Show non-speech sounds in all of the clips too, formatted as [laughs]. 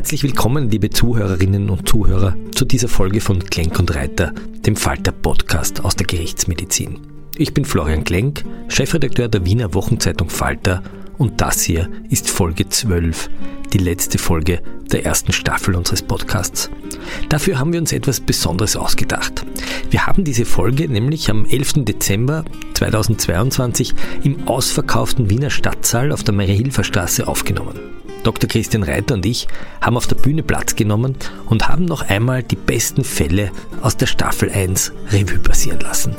Herzlich willkommen, liebe Zuhörerinnen und Zuhörer, zu dieser Folge von Klenk und Reiter, dem Falter Podcast aus der Gerichtsmedizin. Ich bin Florian Klenk, Chefredakteur der Wiener Wochenzeitung Falter und das hier ist Folge 12, die letzte Folge der ersten Staffel unseres Podcasts. Dafür haben wir uns etwas Besonderes ausgedacht. Wir haben diese Folge nämlich am 11. Dezember 2022 im ausverkauften Wiener Stadtsaal auf der Marie-Hilfer-Straße aufgenommen. Dr. Christian Reiter und ich haben auf der Bühne Platz genommen und haben noch einmal die besten Fälle aus der Staffel 1 Revue passieren lassen.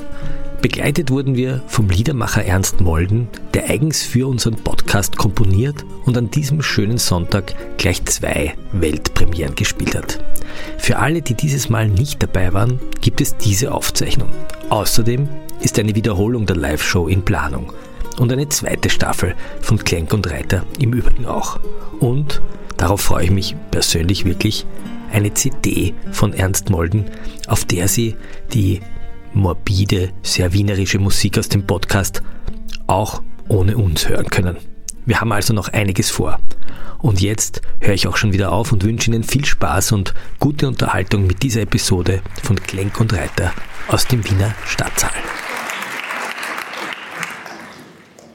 Begleitet wurden wir vom Liedermacher Ernst Molden, der eigens für unseren Podcast komponiert und an diesem schönen Sonntag gleich zwei Weltpremieren gespielt hat. Für alle, die dieses Mal nicht dabei waren, gibt es diese Aufzeichnung. Außerdem ist eine Wiederholung der Live-Show in Planung und eine zweite Staffel von Klenk und Reiter im Übrigen auch. Und, darauf freue ich mich persönlich wirklich, eine CD von Ernst Molden, auf der Sie die morbide, sehr wienerische Musik aus dem Podcast auch ohne uns hören können. Wir haben also noch einiges vor. Und jetzt höre ich auch schon wieder auf und wünsche Ihnen viel Spaß und gute Unterhaltung mit dieser Episode von Klenk und Reiter aus dem Wiener Stadtsaal.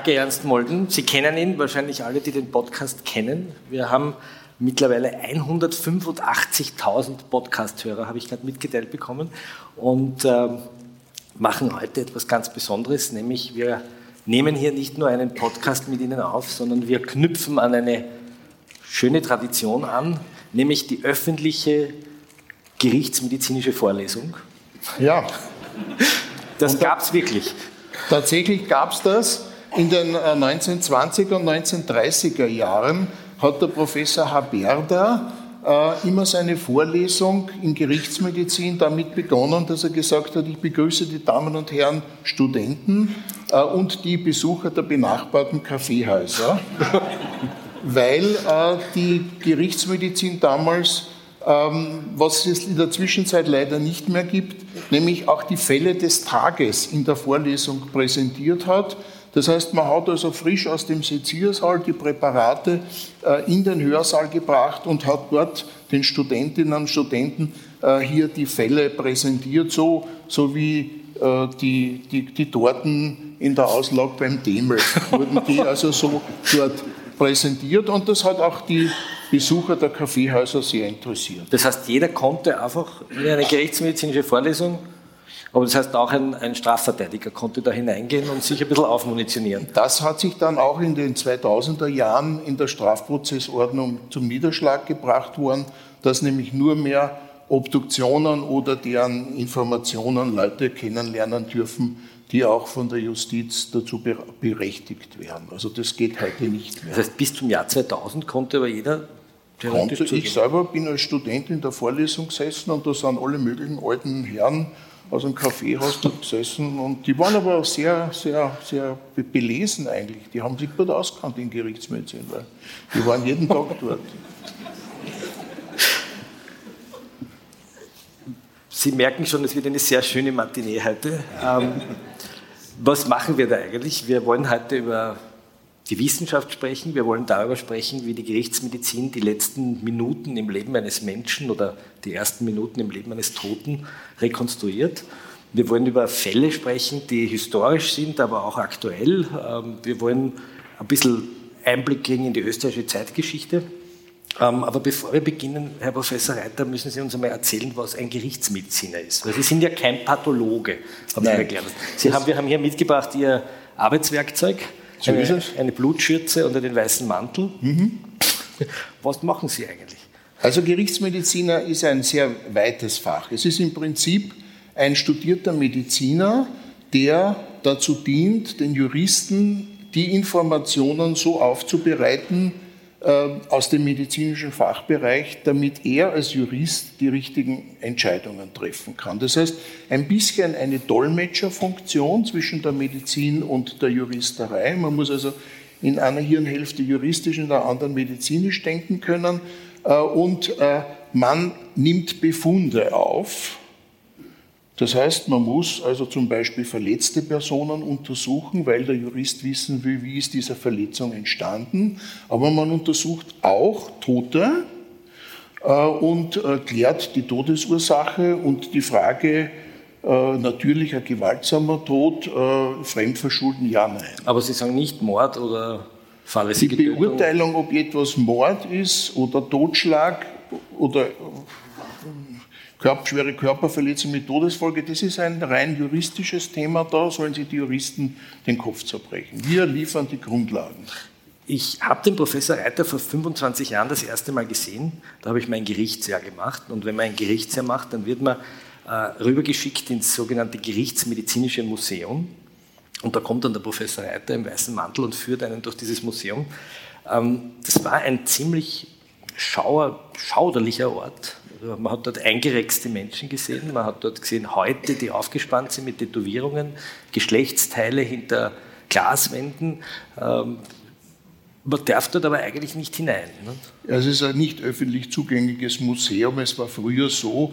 Danke, Ernst Molden. Sie kennen ihn, wahrscheinlich alle, die den Podcast kennen. Wir haben mittlerweile 185.000 Podcast-Hörer, habe ich gerade mitgeteilt bekommen, und äh, machen heute etwas ganz Besonderes, nämlich wir nehmen hier nicht nur einen Podcast mit Ihnen auf, sondern wir knüpfen an eine schöne Tradition an, nämlich die öffentliche gerichtsmedizinische Vorlesung. Ja. Das gab es wirklich. Tatsächlich gab es das. In den 1920er äh, und 1930er Jahren hat der Professor Haberda äh, immer seine Vorlesung in Gerichtsmedizin damit begonnen, dass er gesagt hat, ich begrüße die Damen und Herren Studenten äh, und die Besucher der benachbarten Kaffeehäuser, [laughs] weil die Gerichtsmedizin damals ähm, was es in der Zwischenzeit leider nicht mehr gibt, nämlich auch die Fälle des Tages in der Vorlesung präsentiert hat. Das heißt, man hat also frisch aus dem Seziersaal die Präparate äh, in den Hörsaal gebracht und hat dort den Studentinnen und Studenten äh, hier die Fälle präsentiert, so, so wie äh, die, die, die Torten in der Auslage beim Demel [laughs] wurden die also so dort präsentiert und das hat auch die Besucher der Kaffeehäuser sehr interessiert. Das heißt, jeder konnte einfach in eine gerichtsmedizinische Vorlesung aber das heißt, auch ein, ein, Strafverteidiger konnte da hineingehen und sich ein bisschen aufmunitionieren. Das hat sich dann auch in den 2000er Jahren in der Strafprozessordnung zum Niederschlag gebracht worden, dass nämlich nur mehr Obduktionen oder deren Informationen Leute kennenlernen dürfen, die auch von der Justiz dazu berechtigt werden. Also das geht heute nicht mehr. Das heißt, bis zum Jahr 2000 konnte aber jeder Konnte. Ich selber bin als Student in der Vorlesung gesessen und da sind alle möglichen alten Herren aus einem Kaffeehaus dort gesessen und die waren aber sehr, sehr, sehr belesen eigentlich. Die haben sich gut auskannt in Gerichtsmedizin, weil die waren jeden Tag [laughs] dort. Sie merken schon, es wird eine sehr schöne Matinee heute. Ähm, was machen wir da eigentlich? Wir wollen heute über die Wissenschaft sprechen. Wir wollen darüber sprechen, wie die Gerichtsmedizin die letzten Minuten im Leben eines Menschen oder die ersten Minuten im Leben eines Toten rekonstruiert. Wir wollen über Fälle sprechen, die historisch sind, aber auch aktuell. Ähm, wir wollen ein bisschen Einblick kriegen in die österreichische Zeitgeschichte. Ähm, aber bevor wir beginnen, Herr Professor Reiter, müssen Sie uns einmal erzählen, was ein Gerichtsmediziner ist. Weil Sie sind ja kein Pathologe, haben Sie erklärt. Sie haben, wir haben hier mitgebracht Ihr Arbeitswerkzeug. So eine, eine, Blutschürze unter den weißen Mantel. Mhm. Was machen Sie eigentlich? Also Gerichtsmediziner ist ein sehr weites Fach. Es ist im Prinzip ein studierter Mediziner, der dazu dient, den Juristen die Informationen so aufzubereiten, aus dem medizinischen Fachbereich, damit er als Jurist die richtigen Entscheidungen treffen kann. Das heißt, ein bisschen eine Dolmetscherfunktion zwischen der Medizin und der Juristerei. Man muss also in einer Hirnhälfte juristisch, in der anderen medizinisch denken können. Äh, und äh, man nimmt Befunde auf, das heißt, man muss also zum Beispiel verletzte Personen untersuchen, weil der Jurist wissen will, wie ist diese Verletzung entstanden. Aber man untersucht auch Tote äh, und klärt die Todesursache und die Frage, äh, natürlicher gewaltsamer Tod, äh, Fremdverschulden, ja, nein. Aber Sie sagen nicht Mord oder fahrlässige Die Beurteilung, ob etwas Mord ist oder Totschlag oder schwere Körperverletzung mit Todesfolge, das ist ein rein juristisches Thema, da sollen sich die Juristen den Kopf zerbrechen. Wir liefern die Grundlagen. Ich habe den Professor Reiter vor 25 Jahren das erste Mal gesehen. Da habe ich mein Gerichtsjahr gemacht. Und wenn man ein Gerichtsjahr macht, dann wird man äh, rübergeschickt ins sogenannte Gerichtsmedizinische Museum. Und da kommt dann der Professor Reiter im weißen Mantel und führt einen durch dieses Museum. Ähm, das war ein ziemlich schauer, schauderlicher Ort. Also man hat dort eingerexte Menschen gesehen, man hat dort gesehen Häute, die aufgespannt sind mit Tätowierungen, Geschlechtsteile hinter Glaswänden. Ähm, man darf dort aber eigentlich nicht hinein. Ja, es ist ein nicht öffentlich zugängliches Museum. Es war früher so,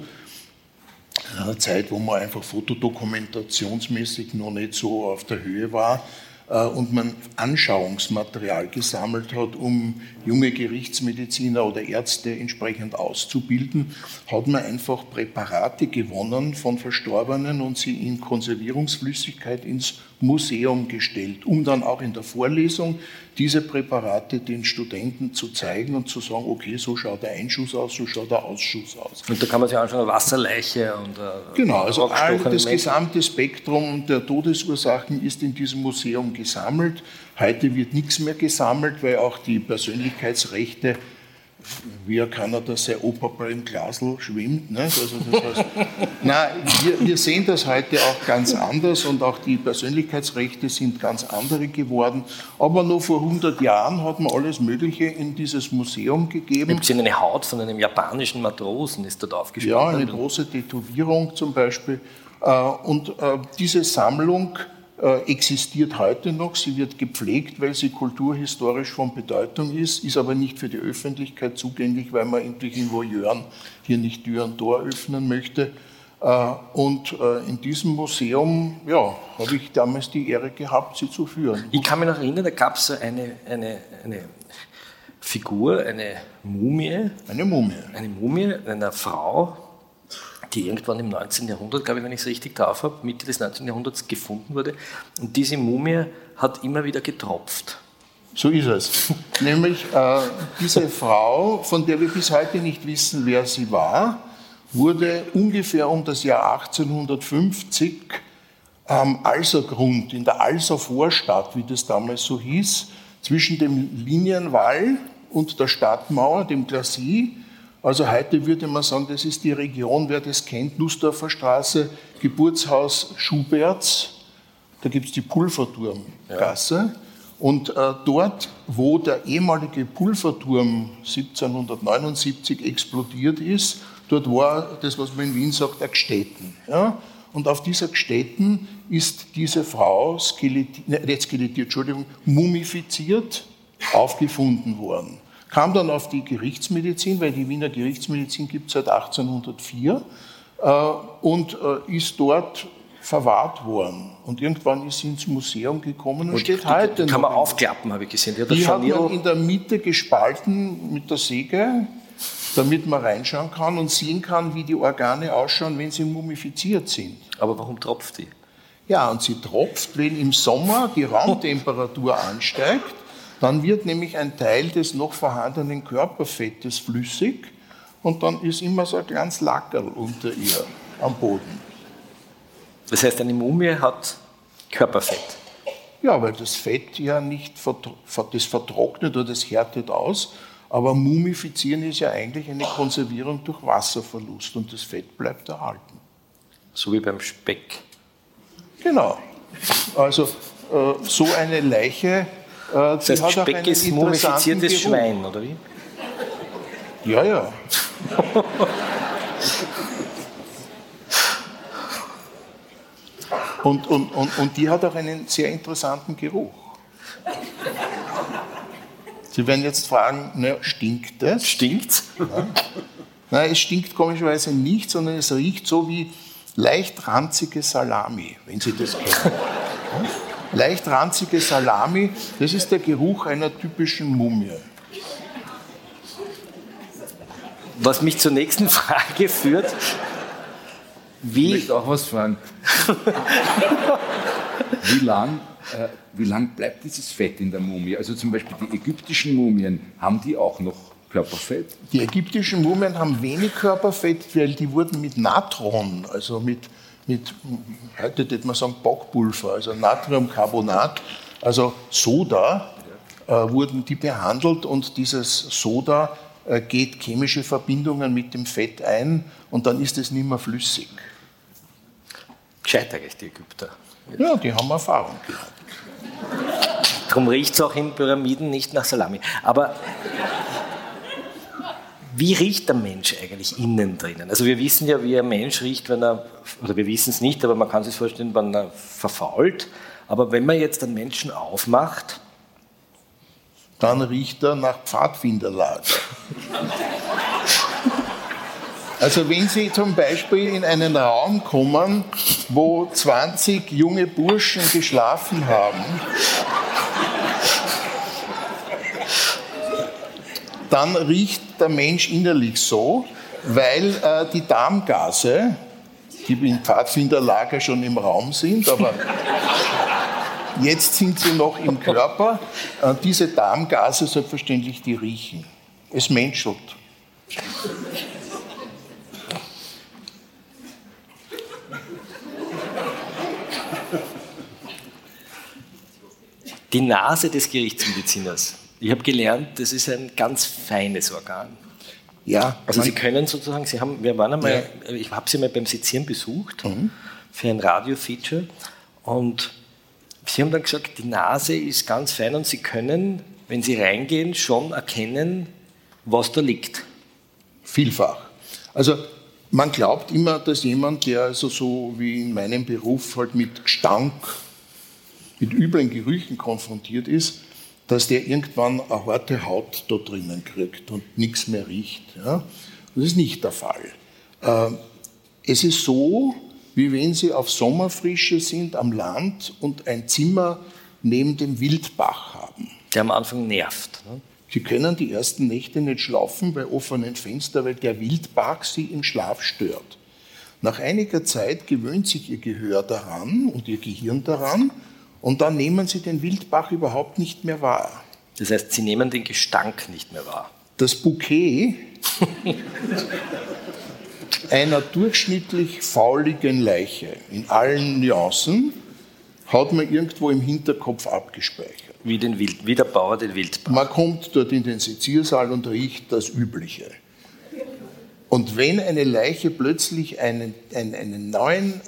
in einer Zeit, wo man einfach fotodokumentationsmäßig noch nicht so auf der Höhe war, äh, und man Anschauungsmaterial gesammelt hat, um junge Gerichtsmediziner oder Ärzte entsprechend auszubilden, hat man einfach Präparate gewonnen von Verstorbenen und sie in Konservierungsflüssigkeit ins Museum gestellt, um dann auch in der Vorlesung diese Präparate den Studenten zu zeigen und zu sagen, okay, so schaut der Einschuss aus, so schaut der Ausschuss aus. Und da kann man sich anschauen, eine Wasserleiche und äh, Genau, also all das gesamte Spektrum der Todesursachen ist in diesem Museum gesammelt. Heute wird nichts mehr gesammelt, weil auch die Persönlichkeitsrechte wie ein Kanada sein Opa im Glasl schwimmt. Ne? Also das heißt, nein, wir, wir, sehen das heute auch ganz anders und auch die Persönlichkeitsrechte sind ganz andere geworden. Aber noch vor 100 Jahren hat man alles Mögliche in dieses Museum gegeben. Gibt es eine Haut von einem japanischen Matrosen, ist dort aufgestellt? Ja, eine große Tätowierung zum Beispiel. Äh, und äh, diese Sammlung existiert heute noch. Sie wird gepflegt, weil sie kulturhistorisch von Bedeutung ist, ist aber nicht für die Öffentlichkeit zugänglich, weil man irgendwelchen Voyeuren hier nicht Tür und Tor öffnen möchte. Äh, und äh, in diesem Museum ja, habe ich damals die Ehre gehabt, sie zu führen. Ich kann mich noch erinnern, da gab es eine, eine, eine Figur, eine Mumie. Eine Mumie. Eine Mumie einer Frau, die irgendwann im 19. Jahrhundert, glaube ich, wenn ich es richtig drauf habe, Mitte des 19. Jahrhunderts gefunden wurde. Und diese Mumie hat immer wieder getropft. So ist es. [laughs] Nämlich äh, diese Frau, von der wir bis heute nicht wissen, wer sie war, wurde ungefähr um das Jahr 1850 am Alsergrund, in der Alser Vorstadt, wie das damals so hieß, zwischen dem Linienwall und der Stadtmauer, dem Glacis, also heute würde man sagen, das ist die Region, wer das kennt, Nussdorfer Geburtshaus Schuberts, da gibt es die Pulverturmgasse. Ja. Und äh, dort, wo der ehemalige Pulverturm 1779 explodiert ist, dort war das, was man in Wien sagt, ein Gstetten. Ja? Und auf dieser Gstetten ist diese Frau skelettiert, ne, nicht skelettiert, Entschuldigung, mumifiziert aufgefunden worden. Kam dann auf die Gerichtsmedizin, weil die Wiener Gerichtsmedizin gibt es seit 1804 äh, und äh, ist dort verwahrt worden. Und irgendwann ist sie ins Museum gekommen und, und steht die, heute die kann man aufklappen, habe ich gesehen. Die, die hat man in der Mitte gespalten mit der Säge, damit man reinschauen kann und sehen kann, wie die Organe ausschauen, wenn sie mumifiziert sind. Aber warum tropft die? Ja, und sie tropft, wenn im Sommer die Raumtemperatur ansteigt. Dann wird nämlich ein Teil des noch vorhandenen Körperfettes flüssig und dann ist immer so ein kleines Lackerl unter ihr am Boden. Das heißt, eine Mumie hat Körperfett. Ja, weil das Fett ja nicht das vertrocknet oder das härtet aus. Aber Mumifizieren ist ja eigentlich eine Konservierung durch Wasserverlust und das Fett bleibt erhalten. So wie beim Speck. Genau. Also äh, so eine Leiche. Äh, das heißt, Speck ist mumifiziertes Geruch. Schwein, oder wie? Ja, ja. Und, und, und, und die hat auch einen sehr interessanten Geruch. Sie werden jetzt fragen, na, stinkt das? Stinkt? Ja. Nein, es stinkt komischerweise nicht, sondern es riecht so wie leicht ranzige Salami, wenn Sie das kennen. [laughs] leicht ranzige Salami, das ist der Geruch einer typischen Mumie. Was mich zur nächsten [laughs] Frage führt, wie? Ich möchte auch was fragen. [laughs] wie lang, äh, wie lang bleibt dieses Fett in der Mumie? Also zum Beispiel die ägyptischen Mumien, haben die auch noch Körperfett? Die ägyptischen Mumien haben wenig Körperfett, weil die wurden mit Natron, also mit, mit heute würde man sagen Backpulver, also Natriumcarbonat, also Soda, äh, wurden die behandelt und dieses Soda äh, geht chemische Verbindungen mit dem Fett ein und dann ist es nicht mehr flüssig. Gescheit eigentlich, die Ägypter. Ja, die haben Erfahrung gehabt. Darum riecht es auch in Pyramiden nicht nach Salami. Aber wie riecht der Mensch eigentlich innen drinnen? Also wir wissen ja, wie ein Mensch riecht, wenn er, oder wir wissen es nicht, aber man kann sich vorstellen, wenn er verfault. Aber wenn man jetzt einen Menschen aufmacht, dann riecht er nach Pfadfinderlager. Also wenn Sie zum Beispiel in einen Raum kommen, wo 20 junge Burschen geschlafen haben, dann riecht der Mensch innerlich so, weil äh, die Darmgase, die im Pfadfinderlager schon im Raum sind, aber [laughs] jetzt sind sie noch im Körper, äh, diese Darmgase selbstverständlich, die riechen. Es menschelt. Die Nase des Gerichtsmediziners. Ich habe gelernt, das ist ein ganz feines Organ. Ja. Also Sie können sozusagen, Sie haben, wir waren einmal, ja. ich habe Sie mal beim Sezieren besucht mhm. für ein Radio-Feature und Sie haben dann gesagt, die Nase ist ganz fein und Sie können, wenn Sie reingehen, schon erkennen, was da liegt. Vielfach. Also man glaubt immer, dass jemand, der also so wie in meinem Beruf halt mit Gestank mit üblen Gerüchen konfrontiert ist, dass der irgendwann eine harte Haut da drinnen kriegt und nichts mehr riecht. Ja? Das ist nicht der Fall. Äh, es ist so, wie wenn Sie auf Sommerfrische sind am Land und ein Zimmer neben dem Wildbach haben. Der am Anfang nervt. Ne? Sie können die ersten Nächte nicht schlafen bei offenen Fenstern, weil der Wildbach Sie im Schlaf stört. Nach einiger Zeit gewöhnt sich Ihr Gehör daran und Ihr Gehirn daran und dann nehmen Sie den Wildbach überhaupt nicht mehr wahr. Das heißt, Sie nehmen den Gestank nicht mehr wahr. Das Bouquet einer durchschnittlich fauligen Leiche in allen Nuancen hat man irgendwo im Hinterkopf abgespeichert. Wie, den Wild, wie der Bauer den Wildbach. Man kommt dort in den Seziersaal und riecht das Übliche. Und wenn eine Leiche plötzlich einen, einen, einen neuen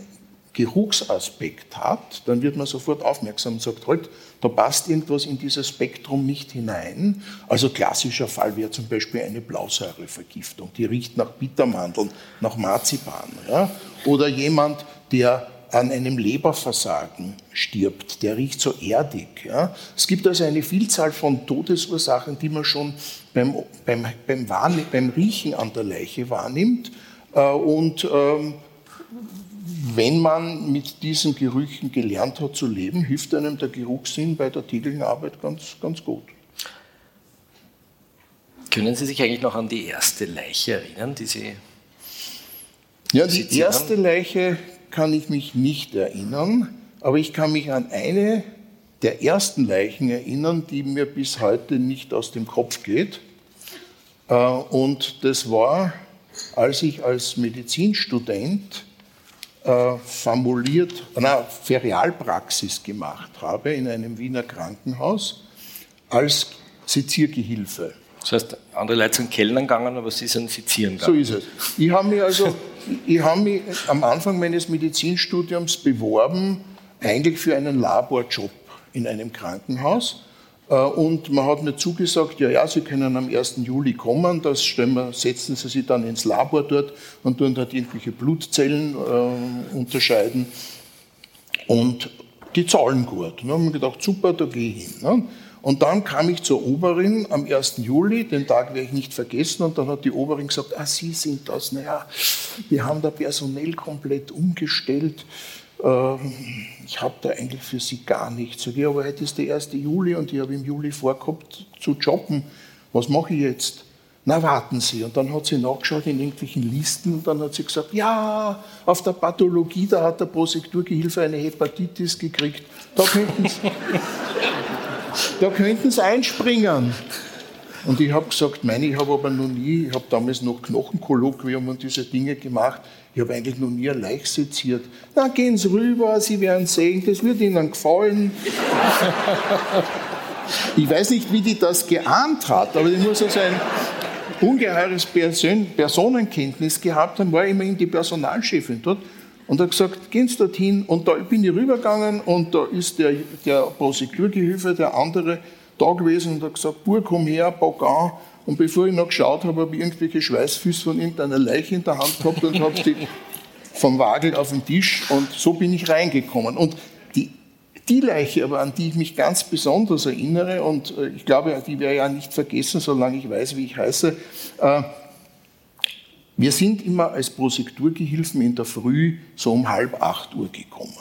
Geruchsaspekt hat, dann wird man sofort aufmerksam und sagt, halt, da passt irgendwas in dieses Spektrum nicht hinein. Also klassischer Fall wäre zum Beispiel eine Blausäurevergiftung, die riecht nach Bittermandeln, nach Marzipan. Ja? Oder jemand, der an einem Leberversagen stirbt, der riecht so erdig. Ja? Es gibt also eine Vielzahl von Todesursachen, die man schon beim, beim, beim, beim Riechen an der Leiche wahrnimmt. Äh, und ähm, wenn man mit diesen Gerüchen gelernt hat zu leben, hilft einem der Geruchssinn bei der täglichen Arbeit ganz, ganz gut. Können Sie sich eigentlich noch an die erste Leiche erinnern, die Sie. Ja, die erste Leiche kann ich mich nicht erinnern, aber ich kann mich an eine der ersten Leichen erinnern, die mir bis heute nicht aus dem Kopf geht. Äh, und das war, als ich als Medizinstudent äh, formuliert, na, Ferialpraxis gemacht habe in einem Wiener Krankenhaus als Seziergehilfe. Das heißt, andere Leute sind Kellnern gegangen, aber Sie sind Sezieren gegangen. So ist es. Ich habe mich also, ich habe mich am Anfang meines Medizinstudiums beworben, eigentlich für einen Laborjob in einem Krankenhaus. Äh, und man hat mir zugesagt, ja, ja, Sie können am 1. Juli kommen, das stellen wir, setzen Sie sich dann ins Labor dort und tun dort irgendwelche Blutzellen äh, unterscheiden. Und die zahlen gut. Und dann haben wir gedacht, super, da gehe ich hin. Ne? Und dann kam ich zur Oberin am 1. Juli, den Tag werde ich nicht vergessen, und dann hat die Oberin gesagt, ah, Sie sind das, naja, wir haben da personell komplett umgestellt. Ähm, ich habe da eigentlich für Sie gar nichts. Sag ich, aber heute ist der 1. Juli und ich habe im Juli vorgehabt zu jobben. Was mache ich jetzt? Na, warten Sie. Und dann hat sie nachgeschaut in irgendwelchen Listen und dann hat sie gesagt, ja, auf der Pathologie, da hat der Prosekturgehilfe eine Hepatitis gekriegt. Da könnten Sie, da könnten Sie einspringen. Und ich habe gesagt, meine, ich habe aber noch nie, ich habe damals noch Knochenkolloquium und diese Dinge gemacht. Ich habe eigentlich noch nie ein Leich seziert. Na, gehen Sie rüber, Sie werden sehen, das wird Ihnen gefallen. ich weiß nicht, wie die das geahnt hat, aber die muss also ein ungeheures Person Personenkenntnis gehabt haben, war immerhin die Personalchefin dort und hat gesagt, gehen Sie dorthin. Und da bin ich rübergegangen und da ist der, der Prosekturgehilfe, der andere, da gewesen und hat gesagt, Bur, komm her, pack an. Und bevor ich noch geschaut habe, habe ich irgendwelche Schweißfüße von irgendeiner Leiche in der Hand gehabt und habe die vom Wagel auf den Tisch und so bin ich reingekommen. Und die, die Leiche aber, an die ich mich ganz besonders erinnere und äh, ich glaube, die werde ich ja nicht vergessen, solange ich weiß, wie ich heiße, äh, wir sind immer als Prosekturgehilfen in der Früh so um halb acht Uhr gekommen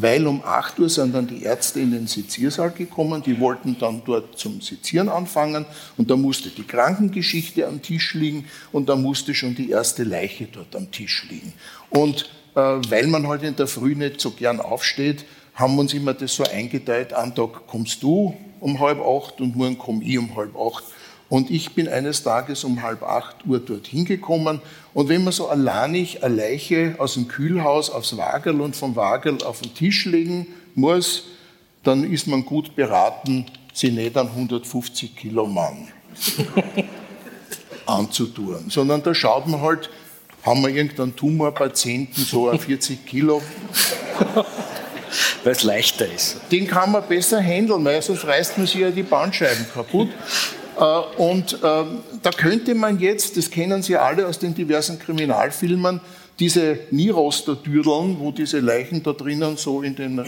weil um 8 Uhr sind dann die Ärzte in den Seziersaal gekommen, die wollten dann dort zum Sezieren anfangen und da musste die Krankengeschichte am Tisch liegen und da musste schon die erste Leiche dort am Tisch liegen. Und äh, weil man heute halt in der Früh nicht so gern aufsteht, haben wir uns immer das so eingeteilt, an Tag kommst du um halb acht und morgen komme ich um halb acht. Und ich bin eines Tages um halb acht Uhr dorthin gekommen. Und wenn man so alleinig eine Leiche aus dem Kühlhaus aufs Wagel und vom Wagel auf den Tisch legen muss, dann ist man gut beraten, sie nicht an 150 Kilo Mann [laughs] anzutun. Sondern da schaut man halt, haben wir irgendeinen Tumorpatienten, so ein 40 Kilo. Weil es leichter ist. Den kann man besser handeln, weil sonst reißt man sich ja die Bandscheiben kaputt. Äh, und ähm, da könnte man jetzt, das kennen Sie alle aus den diversen Kriminalfilmen, diese Nieroster-Dürdeln, wo diese Leichen da drinnen so in den äh,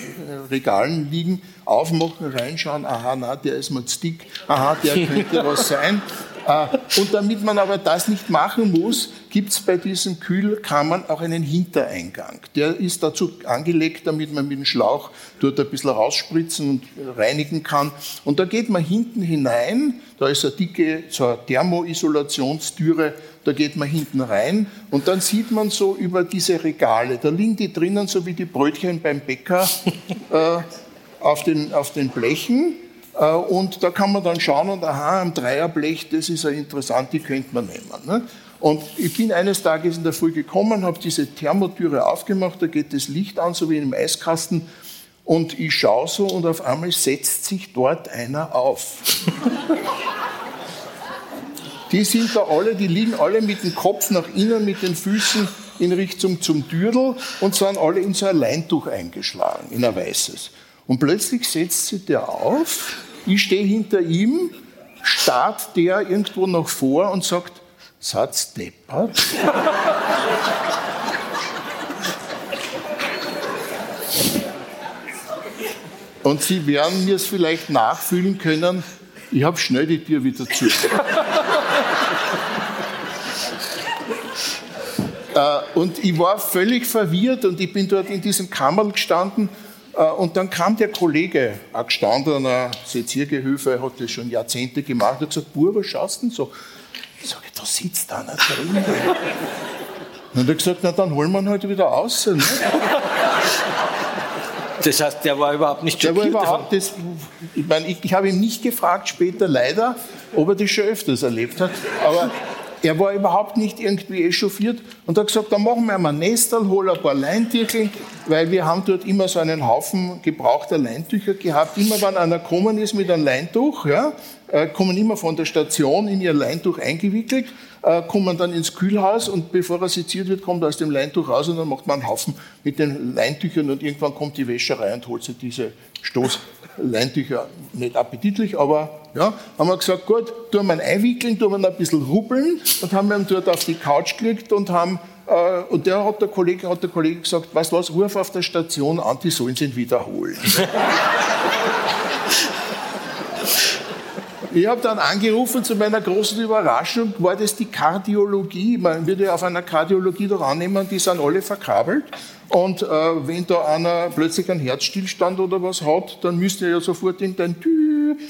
Regalen liegen, aufmachen, reinschauen, aha, na, der ist mal dick, aha, der könnte was sein. Äh, und damit man aber das nicht machen muss, gibt es bei diesen Kühlkammern auch einen Hintereingang. Der ist dazu angelegt, damit man mit dem Schlauch dort ein bisschen rausspritzen und reinigen kann. Und da geht man hinten hinein, da ist eine dicke so eine Thermoisolationstüre, da geht man hinten rein und dann sieht man so über diese Regale, da liegen die drinnen so wie die Brötchen beim Bäcker [laughs] äh, auf, den, auf den Blechen äh, und da kann man dann schauen und aha, am Dreierblech, das ist ja interessant, die könnte man nehmen. Ne? Und ich bin eines Tages in der Früh gekommen, habe diese Thermotüre aufgemacht, da geht das Licht an, so wie in einem Eiskasten. Und ich schaue so und auf einmal setzt sich dort einer auf. [laughs] die sind da alle, die liegen alle mit dem Kopf nach innen, mit den Füßen in Richtung zum Dürtel und sind alle in so ein Leintuch eingeschlagen, in ein weißes. Und plötzlich setzt sich der auf, ich stehe hinter ihm, starrt der irgendwo noch vor und sagt, Satz deppert. Und Sie werden mir es vielleicht nachfühlen können, ich habe schnell die Tür wieder zu. Äh, und ich war völlig verwirrt und ich bin dort in diesem Kammerl gestanden äh, und dann kam der Kollege, ein gestandener Seziergehilfe, hat das schon Jahrzehnte gemacht, und hat gesagt, was schaust du denn so? Da sitzt einer drin. Und er hat gesagt, na dann holen wir ihn halt wieder aus. Ne? Das heißt, der war überhaupt nicht schockiert der war überhaupt, das, ich, meine, ich, ich habe ihn nicht gefragt später leider, ob er das schon öfters erlebt hat, aber er war überhaupt nicht irgendwie echauffiert und hat gesagt, dann machen wir mal ein Nestel, hol ein paar Leintücher, weil wir haben dort immer so einen Haufen gebrauchter Leintücher gehabt. Immer wenn einer gekommen ist mit einem Leintuch, ja, kommen immer von der Station in ihr Leintuch eingewickelt, äh, kommen dann ins Kühlhaus und bevor er seziert wird, kommt er aus dem Leintuch raus und dann macht man einen Haufen mit den Leintüchern und irgendwann kommt die Wäscherei und holt sich diese Stoßleintücher. Nicht appetitlich, aber ja, haben wir gesagt, gut, tun wir ihn einwickeln, tun wir ihn ein bisschen rubbeln und haben ihn dort auf die Couch gelegt und haben äh, und der hat der Kollege, hat der Kollege gesagt, weißt du was, ruf auf der Station an, die sollen ihn wiederholen. [laughs] Ich habe dann angerufen, zu meiner großen Überraschung war das die Kardiologie. Man würde ja auf einer Kardiologie doch annehmen, die sind alle verkabelt. Und äh, wenn da einer plötzlich einen Herzstillstand oder was hat, dann müsste ja sofort irgendein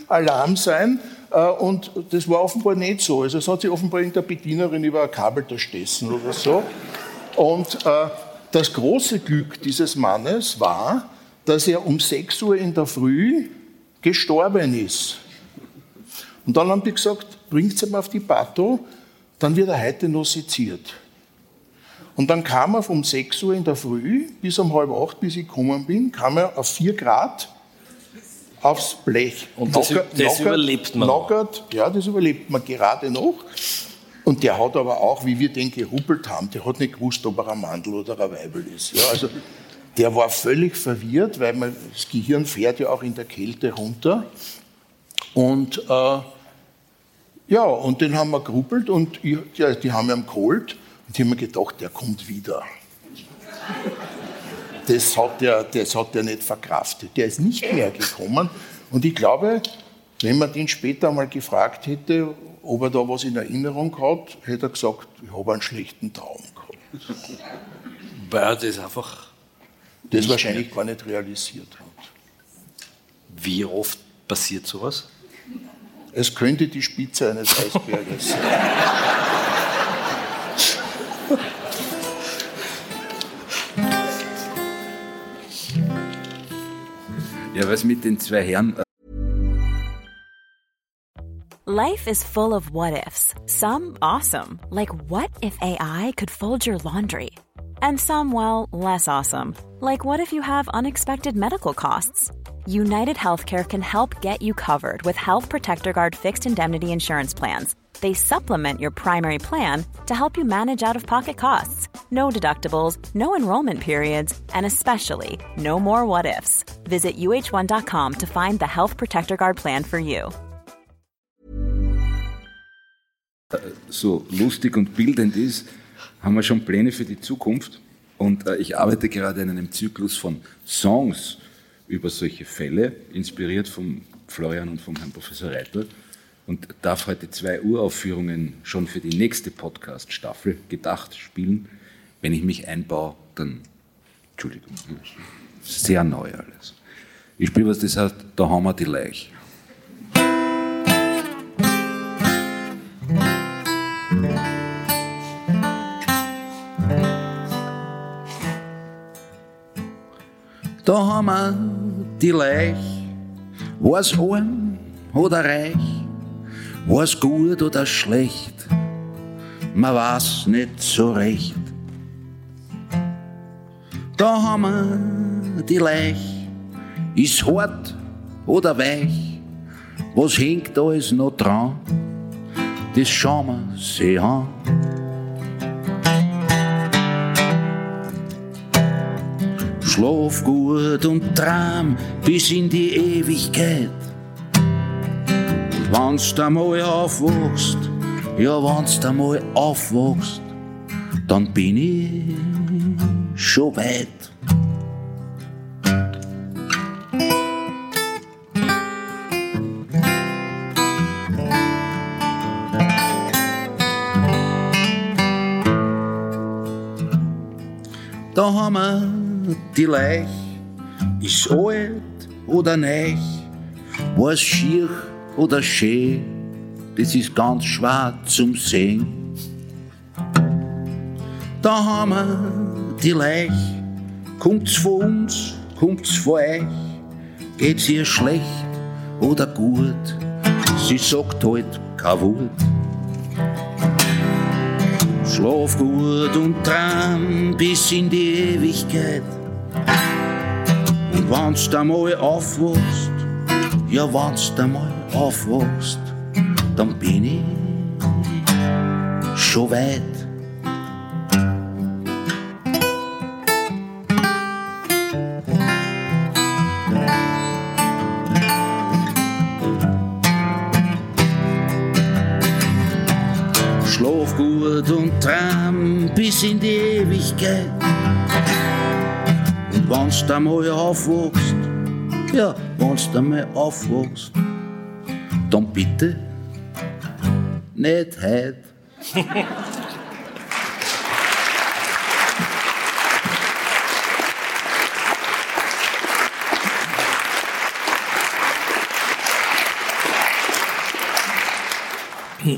Alarm sein. Äh, und das war offenbar nicht so. Also es hat sich offenbar irgendeine Bedienerin über ein Kabel da stessen oder so. Und äh, das große Glück dieses Mannes war, dass er um 6 Uhr in der Früh gestorben ist. Und dann haben die gesagt, bringt sie mal auf die Bato, dann wird er heute noch seziert. Und dann kam er um 6 Uhr in der Früh bis um halb acht, bis ich gekommen bin, kam er auf 4 Grad aufs Blech. Und das, knockert, das überlebt man. Knockert, ja, das überlebt man gerade noch. Und der hat aber auch, wie wir den gehuppelt haben, der hat nicht gewusst, ob er ein Mandel oder ein Weibel ist. Ja, also der war völlig verwirrt, weil man, das Gehirn fährt ja auch in der Kälte runter. Und äh, ja, und den haben wir geruppelt und ich, ja, die haben ihn geholt und ich habe mir gedacht, der kommt wieder. Das hat, der, das hat der nicht verkraftet. Der ist nicht mehr gekommen. Und ich glaube, wenn man den später mal gefragt hätte, ob er da was in Erinnerung hat, hätte er gesagt, ich habe einen schlechten Traum gehabt. Weil er das einfach. Das wahrscheinlich gar nicht realisiert hat. Wie oft passiert sowas? Es könnte die Spitze eines [laughs] Eisberges sein. Ja, was mit den zwei Herren. Life is full of what ifs. Some awesome, like what if AI could fold your laundry? And some, well, less awesome, like what if you have unexpected medical costs? United Healthcare can help get you covered with Health Protector Guard fixed indemnity insurance plans. They supplement your primary plan to help you manage out of pocket costs. No deductibles, no enrollment periods, and especially no more what ifs. Visit uh1.com to find the Health Protector Guard plan for you. So lustig und bildend ist, haben wir schon Pläne für die Zukunft. Und äh, ich arbeite gerade in einem Zyklus von Songs über solche Fälle, inspiriert von Florian und vom Herrn Professor Reitel. Und darf heute zwei Uraufführungen schon für die nächste Podcast-Staffel gedacht spielen. Wenn ich mich einbaue, dann, Entschuldigung, sehr neu alles. Ich spiele was, das heißt, da haben wir die Leiche. Da haben wir die Leich, war's arm oder reich, war's gut oder schlecht, man weiß nicht so recht. Da haben wir die Leich, ist hart oder weich, was hängt alles noch dran, das schauen wir sie an. Schlaf gut und traum bis in die Ewigkeit. Wenn's da mal aufwachst, ja, wenn's da mal aufwachst, dann bin ich schon weit. Da haben wir die Leich, ist alt oder neich, war's schier oder schön, das ist ganz schwer zum Sehen. Da haben wir die Leich, kommt's von uns, kommt's von euch, geht's ihr schlecht oder gut, sie sagt halt kein Wort. Schlaf gut und traum bis in die Ewigkeit. Wenn's da mal aufwachst, ja, wenn's da mal aufwachst, dann bin ich schon weit. Schlaf gut und traum bis in die Ewigkeit. Und wenn's da mal aufwachst, ja, wenn's da mal aufwachst, dann bitte nicht heut.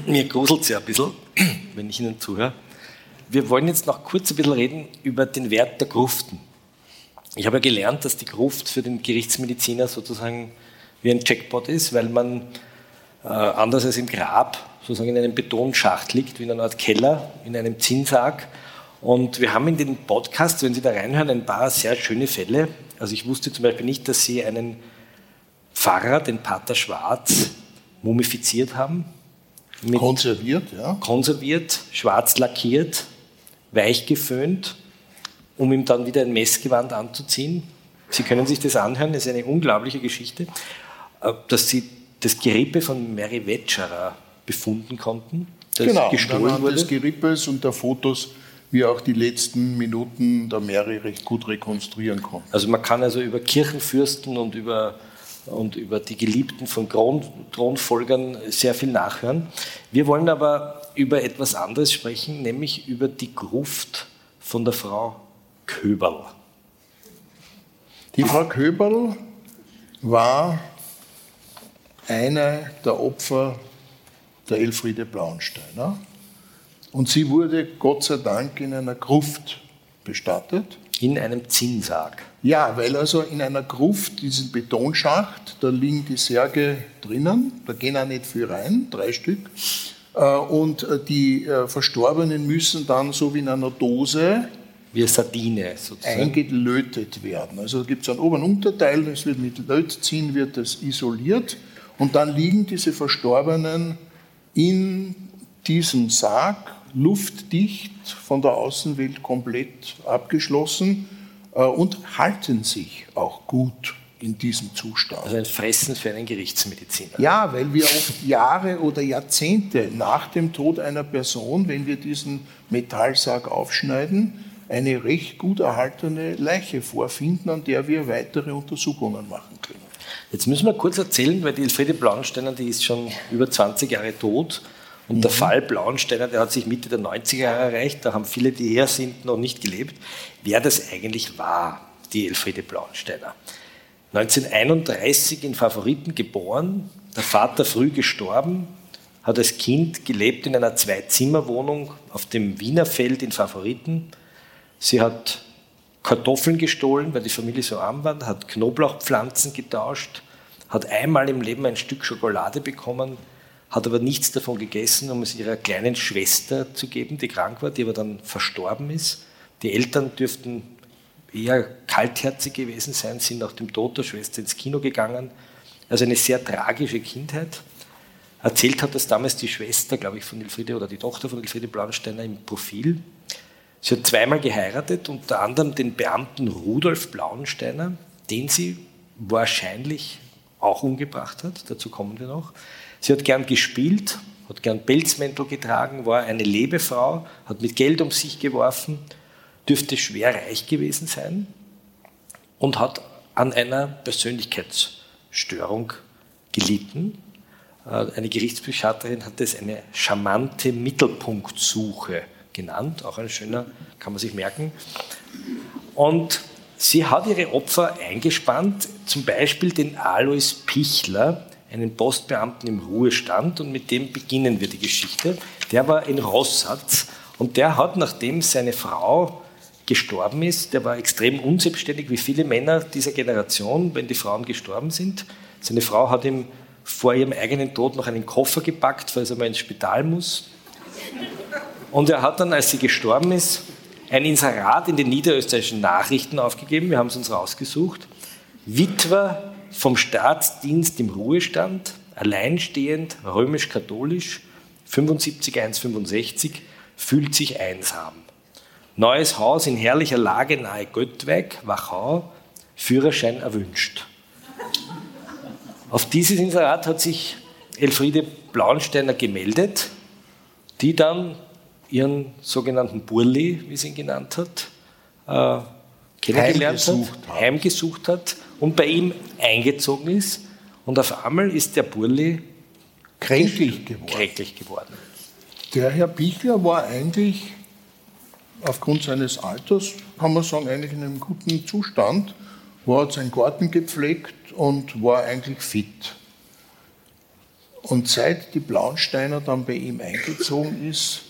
Mir gruselt es ja ein bisschen, wenn ich Ihnen zuhöre. Wir wollen jetzt noch kurz ein bisschen reden über den Wert der Gruften. Ich habe ja gelernt, dass die Gruft für den Gerichtsmediziner sozusagen wie ein Jackpot ist, weil man äh, anders als im Grab sozusagen in einem Betonschacht liegt, wie in einer Art Keller, in einem Zinnsarg. Und wir haben in den Podcast, wenn Sie da reinhören, ein paar sehr schöne Fälle. Also ich wusste zum Beispiel nicht, dass Sie einen Pfarrer, den Pater Schwarz, mumifiziert haben. Konserviert, ja. konserviert, schwarz lackiert, weich geföhnt, um ihm dann wieder ein Messgewand anzuziehen. Sie können sich das anhören, das ist eine unglaubliche Geschichte, äh, dass Sie das Gerippe von Mary Wetscherer befunden konnten, das genau, gestohlen wurde. des Gerippes und der Fotos wir auch die letzten Minuten der Mary recht gut rekonstruieren konnten. Also man kann also über Kirchenfürsten und über, und über die Geliebten von Kron, Thronfolgern sehr viel nachhören. Wir wollen aber über etwas anderes sprechen, nämlich über die Gruft von der Frau Köberl. Die Frau Köberl war eine der Opfer der Elfriede Blauensteiner. Und sie wurde Gott sei Dank in einer Gruft bestattet. In einem Zinnsarg. Ja, weil also in einer Gruft, diesen Betonschacht, da liegen die Särge drinnen, da gehen auch nicht viel rein, drei Stück. Äh, Und äh, die äh, Verstorbenen müssen dann so wie in einer Dose Wie Sardine sozusagen. eingelötet werden. Also da gibt es einen Ober- und Unterteil, es wird mit Lötziehen wird das isoliert und dann liegen diese Verstorbenen in diesem Sarg, luftdicht, von der Außenwelt komplett abgeschlossen äh, und halten sich auch gut in diesem Zustand. Also ein Fressen für einen Gerichtsmediziner. Ja, weil wir oft Jahre oder Jahrzehnte nach dem Tod einer Person, wenn wir diesen Metallsarg aufschneiden, eine recht gut erhaltene Leiche vorfinden, an der wir weitere Untersuchungen machen können. Jetzt müssen wir kurz erzählen, weil die Elfriede Blauensteiner, die ist schon über 20 Jahre tot. Und der Fall Blauensteiner, der hat sich Mitte der 90er Jahre erreicht. Da haben viele, die her sind, noch nicht gelebt. Wer das eigentlich war, die Elfriede Blauensteiner. 1931 in Favoriten geboren, der Vater früh gestorben, hat als Kind gelebt in einer Zwei-Zimmer-Wohnung auf dem Wienerfeld in Favoriten. Sie hat Kartoffeln gestohlen, weil die Familie so arm war, hat Knoblauchpflanzen getauscht, hat einmal im Leben ein Stück Schokolade bekommen, hat aber nichts davon gegessen, um es ihrer kleinen Schwester zu geben, die krank war, die aber dann verstorben ist. Die Eltern dürften eher kaltherzig gewesen sein, sind nach dem Tod der Schwester ins Kino gegangen. Also eine sehr tragische Kindheit. Erzählt hat das damals die Schwester, glaube ich, von Elfriede oder die Tochter von Elfriede Blauensteiner im Profil. Sie hat zweimal geheiratet, unter anderem den Beamten Rudolf Blauensteiner, den sie wahrscheinlich auch umgebracht hat. Dazu kommen wir noch. Sie hat gern gespielt, hat gern Pelzmäntel getragen, war eine Lebefrau, hat mit Geld um sich geworfen, dürfte schwer reich gewesen sein und hat an einer Persönlichkeitsstörung gelitten. Äh, eine Gerichtspsychiaterin hat es eine charmante Mittelpunktsuche genannt, auch ein schöner, kann man sich merken. Und sie hat ihre Opfer eingespannt, zum Beispiel den Alois Pichler, einen Postbeamten im Ruhestand, und mit dem beginnen wir die Geschichte. Der war in Rossatz und der hat, nachdem seine Frau gestorben ist, der war extrem unselbstständig, wie viele Männer dieser Generation, wenn die Frauen gestorben sind. Seine Frau hat ihm vor ihrem eigenen Tod noch einen Koffer gepackt, falls er mal ins Spital muss. Und er hat dann, als sie gestorben ist, ein Inserat in den niederösterreichischen Nachrichten aufgegeben. Wir haben es uns rausgesucht. Witwer vom Staatsdienst im Ruhestand, alleinstehend, römisch-katholisch, 75 165, fühlt sich einsam. Neues Haus in herrlicher Lage nahe Göttweig, Wachau, Führerschein erwünscht. Auf dieses Inserat hat sich Elfriede Blauensteiner gemeldet, die dann ihren sogenannten Burli, wie sie ihn genannt hat, äh, kennengelernt heimgesucht hat, hat, heimgesucht hat und bei ihm eingezogen ist. Und auf einmal ist der Burli kränklich geworden. kränklich geworden. Der Herr Bichler war eigentlich aufgrund seines Alters, kann man sagen, eigentlich in einem guten Zustand, war hat seinen Garten gepflegt und war eigentlich fit. Und seit die Blauensteiner dann bei ihm eingezogen ist,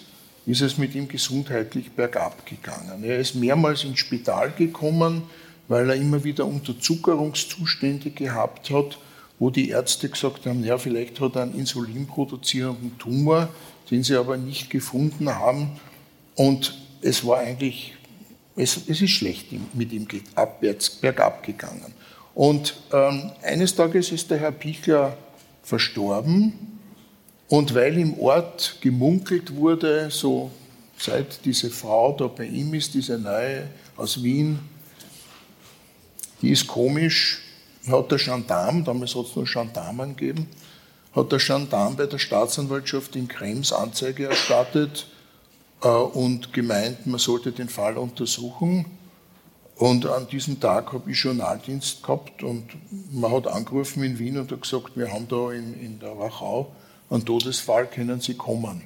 ist es mit ihm gesundheitlich bergab gegangen. Er ist mehrmals ins Spital gekommen, weil er immer wieder Unterzuckerungszustände gehabt hat, wo die Ärzte gesagt haben, ja, vielleicht hat er einen insulinproduzierenden Tumor, den sie aber nicht gefunden haben. Und es war eigentlich, es, es ist schlecht mit ihm abwärts, bergab gegangen. Und ähm, eines Tages ist der Herr Pichler verstorben und weil im Ort gemunkelt wurde, so seit diese Frau da bei ihm ist, diese neue aus Wien, die ist komisch, hat der Gendarm, damals hat es nur Gendarmen gegeben, hat der Gendarm bei der Staatsanwaltschaft in Krems Anzeige erstattet äh, und gemeint, man sollte den Fall untersuchen. Und an diesem Tag habe ich Journaldienst gehabt und man hat angerufen in Wien und hat gesagt, wir haben da in, in der Wachau einen Todesfall können Sie kommen.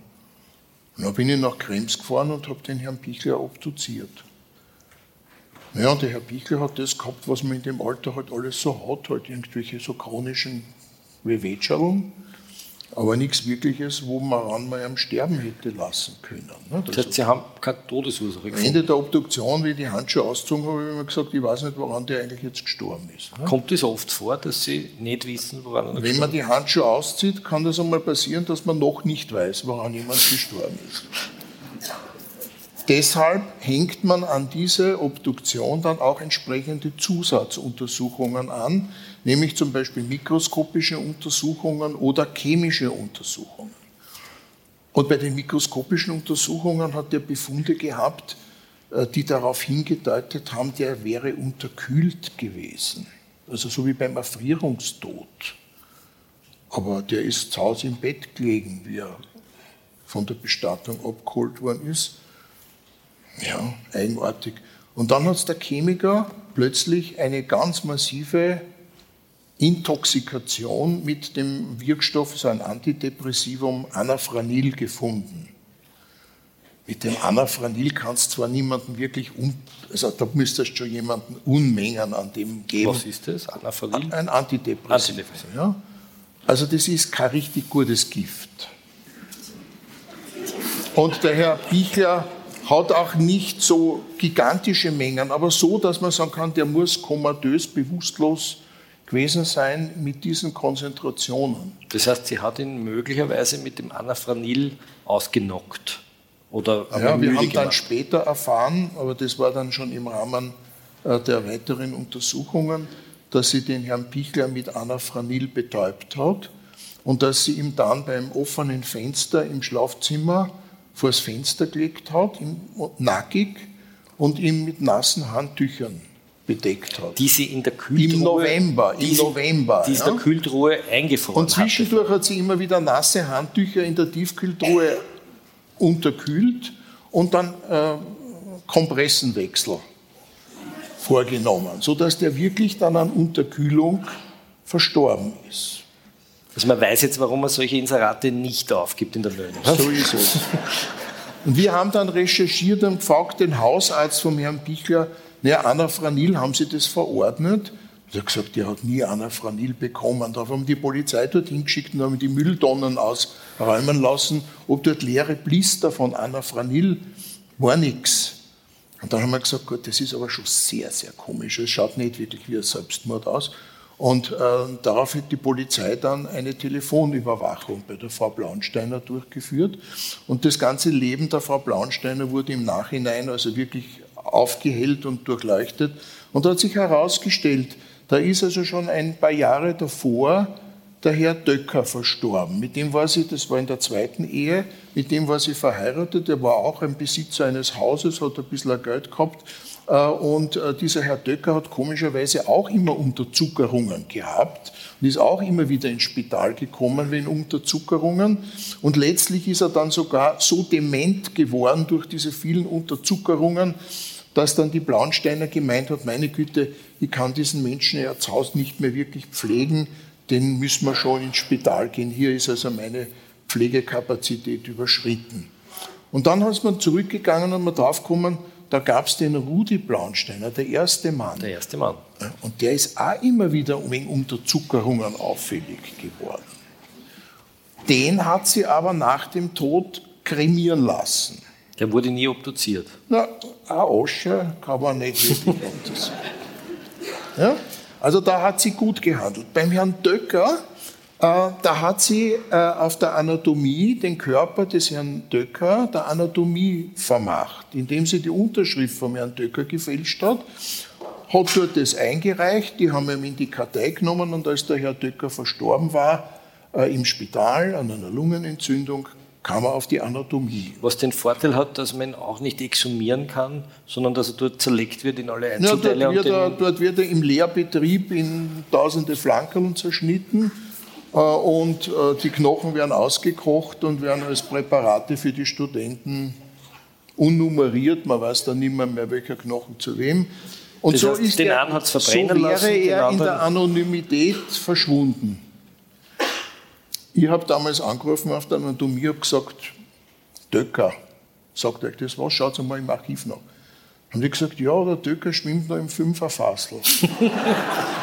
Und dann bin ich nach Krems gefahren und habe den Herrn Pichler obduziert. Ja, und der Herr Pichler hat das gehabt, was man in dem Alter halt alles so hat, halt irgendwelche so chronischen Wehwätscherungen aber nichts Wirkliches, wo man ran mal am Sterben hätte lassen können. Ne? Das heißt, Sie haben keine Todesursache gefunden? Am Ende der Obduktion, wie ich die Handschuhe ausgezogen habe, habe ich mir gesagt, ich weiß nicht, woran der eigentlich jetzt gestorben ist. Ne? Kommt es oft vor, dass Sie nicht wissen, woran er Wenn gestorben man die Handschuhe auszieht, kann das einmal passieren, dass man noch nicht weiß, woran jemand gestorben ist. [laughs] Deshalb hängt man an diese Obduktion dann auch entsprechende Zusatzuntersuchungen an, nämlich zum Beispiel mikroskopische Untersuchungen oder chemische Untersuchungen. Und bei den mikroskopischen Untersuchungen hat er Befunde gehabt, äh, die darauf hingedeutet haben, der wäre unterkühlt gewesen. Also so wie beim Erfrierungstod. Aber der ist zu Hause im Bett gelegen, wie er von der Bestattung abgeholt worden ist. Ja, eigenartig. Und dann hat der Chemiker plötzlich eine ganz massive Intoxikation mit dem Wirkstoff, so ein Antidepressivum Anafranil gefunden. Mit dem Anafranil kannst du zwar niemanden wirklich, also da müsstest du schon jemanden Unmengen an dem geben. Was ist das? Anafranil? Ein Antidepressivum. Antidepressivum. Ja. Also das ist kein richtig gutes Gift. Und der Herr Bichler hat auch nicht so gigantische Mengen, aber so, dass man sagen kann, der muss komatös, bewusstlos gewesen sein mit diesen Konzentrationen. Das heißt, sie hat ihn möglicherweise mit dem Anafranil ausgenockt. Oder ja, wir haben gemacht. dann später erfahren, aber das war dann schon im Rahmen äh, der weiteren Untersuchungen, dass sie den Herrn Pichler mit Anafranil betäubt hat und dass sie ihm dann beim offenen Fenster im Schlafzimmer vors Fenster gelegt hat, ihm, nackig, und ihn mit nassen Handtüchern bedeckt hat. Die sie in der Kühltruhe... Im November, im die November. Die ja? in der Kühltruhe eingefroren Und zwischendurch hatte. hat sie immer wieder nasse Handtücher in der Tiefkühltruhe unterkühlt und dann äh, Kompressenwechsel vorgenommen, sodass der wirklich dann an Unterkühlung verstorben ist. Also man weiß jetzt, warum man solche Inserate nicht aufgibt in der Löhne. So ist es. Und wir haben dann recherchiert und gefragt den Hausarzt vom Herrn Bichler, naja, Anafranil, haben Sie das verordnet? Er hat gesagt, der hat nie Anafranil bekommen. Da haben die Polizei dorthin geschickt und haben die Mülltonnen ausräumen lassen, ob dort leere Blister von Anafranil war nichts. Und dann haben wir gesagt, gut, das ist aber schon sehr, sehr komisch. Es schaut nicht wirklich wie ein Selbstmord aus. Und äh, darauf hat die Polizei dann eine Telefonüberwachung bei der Frau Blaunsteiner durchgeführt. Und das ganze Leben der Frau Blaunsteiner wurde im Nachhinein also wirklich aufgehellt und durchleuchtet. Und da hat sich herausgestellt, da ist also schon ein paar Jahre davor der Herr Döcker verstorben. Mit dem war sie, das war in der zweiten Ehe, mit dem war sie verheiratet. Er war auch ein Besitzer eines Hauses, hat ein bisschen Geld gehabt und äh, dieser Herr Döcker hat komischerweise auch immer Unterzuckerungen gehabt und ist auch immer wieder ins Spital gekommen wegen Unterzuckerungen. Und letztlich ist er dann sogar so dement geworden durch diese vielen Unterzuckerungen, dass dann die Blaunsteiner gemeint hat, meine Güte, ich kann diesen Menschen ja zu Hause nicht mehr wirklich pflegen, den müssen wir schon ins Spital gehen. Hier ist also meine Pflegekapazität überschritten. Und dann ist man zurückgegangen und man draufgekommen, da gab es den Rudi Blaunsteiner, der erste Mann. Der erste Mann. Und der ist auch immer wieder wegen Unterzuckerungen auffällig geworden. Den hat sie aber nach dem Tod kremieren lassen. Der wurde nie obduziert. Na, ein Oscher kann man nicht wirklich obduzieren. Ja? Also da hat sie gut gehandelt. Beim Herrn Döcker da hat sie äh, auf der Anatomie den Körper des Herrn Döcker der Anatomie vermacht, indem sie die Unterschrift vom Herrn Döcker gefälscht hat, hat dort das eingereicht, die haben ihm in die Kartei genommen und als der Herr Döcker verstorben war, äh, im Spital an einer Lungenentzündung, kam er auf die Anatomie. Was den Vorteil hat, dass man ihn auch nicht exhumieren kann, sondern dass er dort zerlegt wird in alle Einzelteile. Ja, dort, wird er, dort wird er im Lehrbetrieb in tausende Flankerl zerschnitten äh, und äh, die Knochen werden ausgekocht und werden als Präparate für die Studenten unnummeriert. Man weiß dann nicht mehr, mehr welcher Knochen zu wem. Und das so heißt, ist den er, einen hat's verbrennen so wäre er in der Anonymität verschwunden. Ich habe damals angerufen auf der Anatomie und gesagt, Döcker, sagt euch das was? Schaut mal im Archiv nach. Haben die gesagt, ja, der Döcker schwimmt noch im Fünferfassel. [laughs]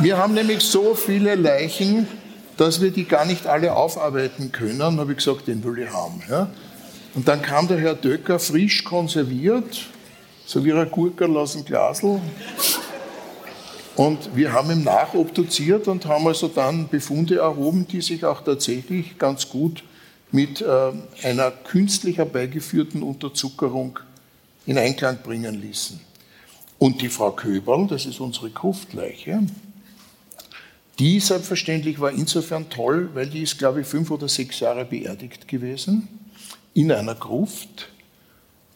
Wir haben nämlich so viele Leichen, dass wir die gar nicht alle aufarbeiten können. Habe ich gesagt, den will ich haben. Ja? Und dann kam der Herr Döcker frisch konserviert, so wie ein Gurkel aus dem Glasl. Und wir haben ihn nachobduziert und haben also dann Befunde erhoben, die sich auch tatsächlich ganz gut mit äh, einer künstlich herbeigeführten Unterzuckerung in Einklang bringen ließen. Und die Frau Köberl, das ist unsere Gruftleiche, die selbstverständlich war insofern toll, weil die ist, glaube ich, fünf oder sechs Jahre beerdigt gewesen in einer Gruft.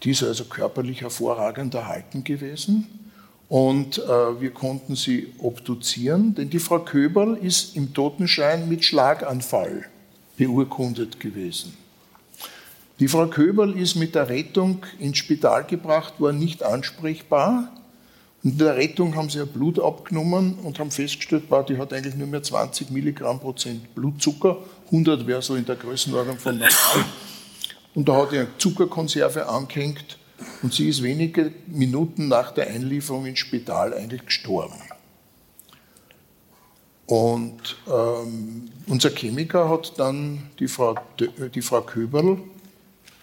Die ist also körperlich hervorragend erhalten gewesen. Und äh, wir konnten sie obduzieren, denn die Frau Köberl ist im Totenschein mit Schlaganfall beurkundet gewesen. Die Frau Köberl ist mit der Rettung ins Spital gebracht worden, nicht ansprechbar. In der Rettung haben sie ihr Blut abgenommen und haben festgestellt, die hat eigentlich nur mehr 20 Milligramm Prozent Blutzucker. 100 wäre so in der Größenordnung von normal. Und da hat er eine Zuckerkonserve angehängt und sie ist wenige Minuten nach der Einlieferung ins Spital eigentlich gestorben. Und ähm, unser Chemiker hat dann die Frau, die Frau Köberl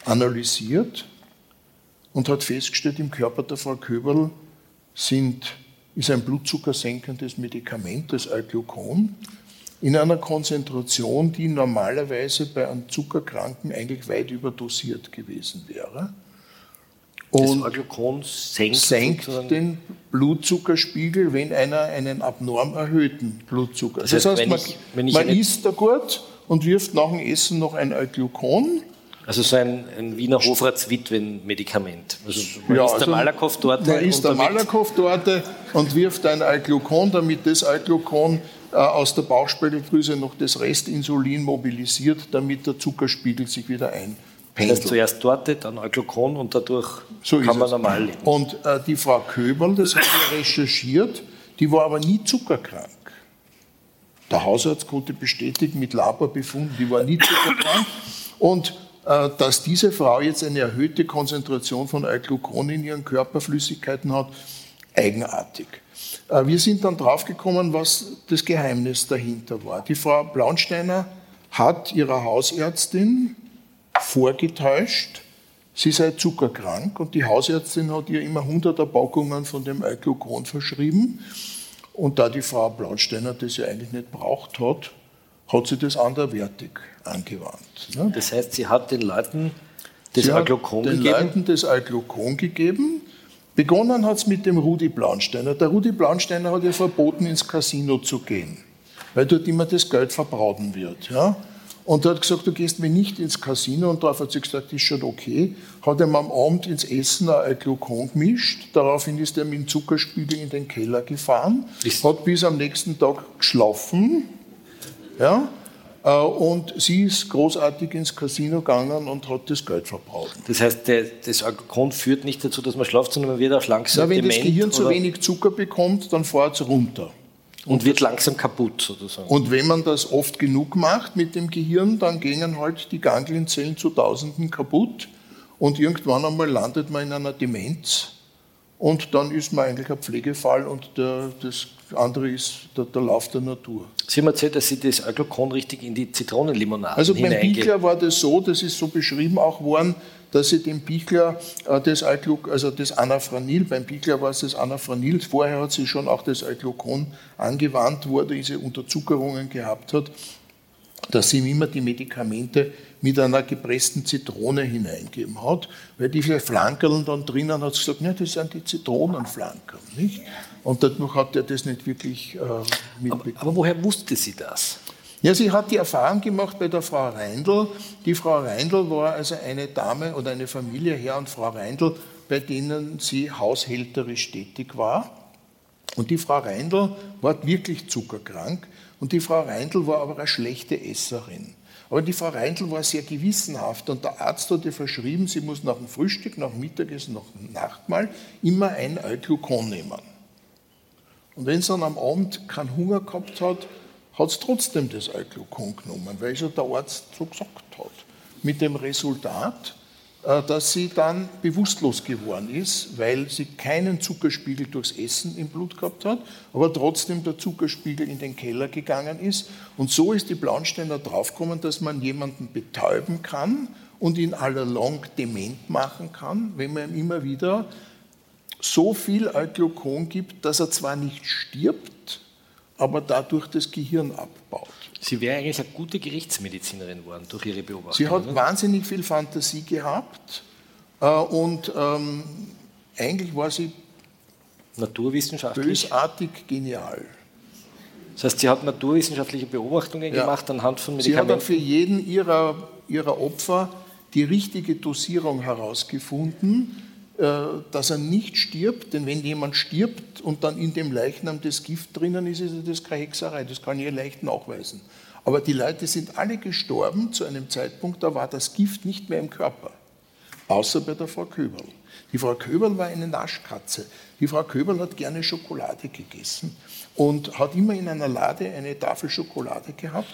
analysiert und hat festgestellt, im Körper der Frau Köberl sind, ist ein blutzuckersenkendes Medikament, das Alglucon, in einer Konzentration, die normalerweise bei einem Zuckerkranken eigentlich weit überdosiert gewesen wäre. Und das Alglucon senkt, senkt den Blutzuckerspiegel, wenn einer einen abnorm erhöhten Blutzucker. Das heißt, das heißt man, ich, man isst da gut und wirft nach dem Essen noch ein Euglukon. Also so ein, ein Wiener Hofratswitwen-Medikament. Also man Ja, isst also Malakoff-Torte. Man isst eine damit- Malakoff-Torte und wirft ein Euglukon, damit das Euglukon äh, aus der Bauchspeicheldrüse noch das Restinsulin mobilisiert, damit der Zuckerspiegel sich wieder Das heißt zuerst Torte, dann Euglukon und dadurch So kann man es. normal leben. Und äh, die Frau Köberl, das habe ich recherchiert, die war aber nie zuckerkrank. Der Hausarzt konnte bestätigen mit Laborbefunden, die war nie zuckerkrank. Und dass diese Frau jetzt eine erhöhte Konzentration von Euglucon in ihren Körperflüssigkeiten hat, eigenartig. Äh, wir sind dann draufgekommen, was das Geheimnis dahinter war. Die Frau Blaunsteiner hat ihrer Hausärztin vorgetäuscht, sie sei zuckerkrank und die Hausärztin hat ihr immer hunderter Packungen von dem Euglucon verschrieben. Und da die Frau Blaunsteiner das ja eigentlich nicht braucht hat, hat sie das anderwertig angewandt. ne? Das heißt, sie hat den Leuten das hat Euglukon den gegeben. Leuten das Euglucon gegeben. Begonnen hat es mit dem Rudi Blaunsteiner. Der Rudi Blaunsteiner hat ja verboten, ins Casino zu gehen, weil dort immer das Geld verbraten wird. Ja? Und er hat gesagt, du gehst mir nicht ins Casino. Und darauf hat sie gesagt, ist schon okay. Hat ihm am Abend ins Essen ein Euglucon gemischt. Daraufhin ist er mit dem Zuckerspiegel in den Keller gefahren. Ist- hat bis am nächsten Tag geschlafen. Ja? Äh, Und sie ist großartig ins Casino gegangen und hat das Geld verbraucht. Das heißt, der, das Euglukon führt nicht dazu, dass man schlaft, sondern man wird auch langsam Ja, wenn das dement Gehirn zu oder- wenig Zucker bekommt, dann fährt es runter. und wird langsam kaputt sozusagen. Und wenn man das oft genug macht mit dem Gehirn, dann gehen halt die Ganglienzellen zu Tausenden kaputt und irgendwann einmal landet man in einer Demenz und dann ist man eigentlich ein Pflegefall und der, das andere ist der, der Lauf der Natur. Sie haben erzählt, dass Sie das Euglukon richtig in die Zitronenlimonade Also beim. Bichler war das so, das ist so beschrieben auch worden, dass sie dem Bichler äh, das Eugluc, also das Anafranil, beim Bichler war es das Anafranil, vorher hat sie schon auch das Euglucon angewandt, wo er diese Unterzuckerungen gehabt hat, dass sie ihm immer die Medikamente mit einer gepressten Zitrone hineingeben hat, weil diese Flankerln dann drinnen hat sie gesagt, ja, das sind die Zitronenflankerl, nicht? Und dadurch hat er das nicht wirklich äh, aber, mitbekommen. aber woher wusste sie das? Ja, sie hat die Erfahrung gemacht bei der Frau Reindl. Die Frau Reindl war also eine Dame oder eine Familie, Herr und Frau Reindl, bei denen sie haushälterisch tätig war. Und die Frau Reindl war wirklich zuckerkrank und die Frau Reindl war aber eine schlechte Esserin. Aber die Frau Reindl war sehr gewissenhaft und der Arzt hat ihr verschrieben, sie muss nach dem Frühstück, nach dem Mittagessen, nach dem Nachtmahl immer ein Euglucon nehmen. Und wenn sie dann am Abend keinen Hunger gehabt hat, hat sie trotzdem das Euglucon genommen, weil sie der Arzt so gesagt hat. Mit dem Resultat, äh, dass sie dann bewusstlos geworden ist, weil sie keinen Zuckerspiegel durchs Essen im Blut gehabt hat, aber trotzdem der Zuckerspiegel in den Keller gegangen ist. Und so ist die Blaunsteiner draufgekommen, dass man jemanden betäuben kann und ihn allalong dement machen kann, wenn man ihm immer wieder so viel Euglucon gibt, dass er zwar nicht stirbt, aber dadurch das Gehirn abbaut. Sie wäre eigentlich eine gute Gerichtsmedizinerin geworden durch Ihre Beobachtung. Sie hat oder? wahnsinnig viel Fantasie gehabt äh, und ähm, eigentlich war sie Naturwissenschaftlich. bösartig genial. Das heißt, sie hat naturwissenschaftliche Beobachtungen Ja. gemacht anhand von Sie hat Medikamenten. für jeden ihrer, ihrer Opfer die richtige Dosierung herausgefunden, dass er nicht stirbt, denn wenn jemand stirbt und dann in dem Leichnam das Gift drinnen ist, ist das keine Hexerei, das kann ihr leicht nachweisen. Aber die Leute sind alle gestorben zu einem Zeitpunkt, da war das Gift nicht mehr im Körper, außer bei der Frau Köberl. Die Frau Köberl war eine Naschkatze. Die Frau Köberl hat gerne Schokolade gegessen und hat immer in einer Lade eine Tafel Schokolade gehabt.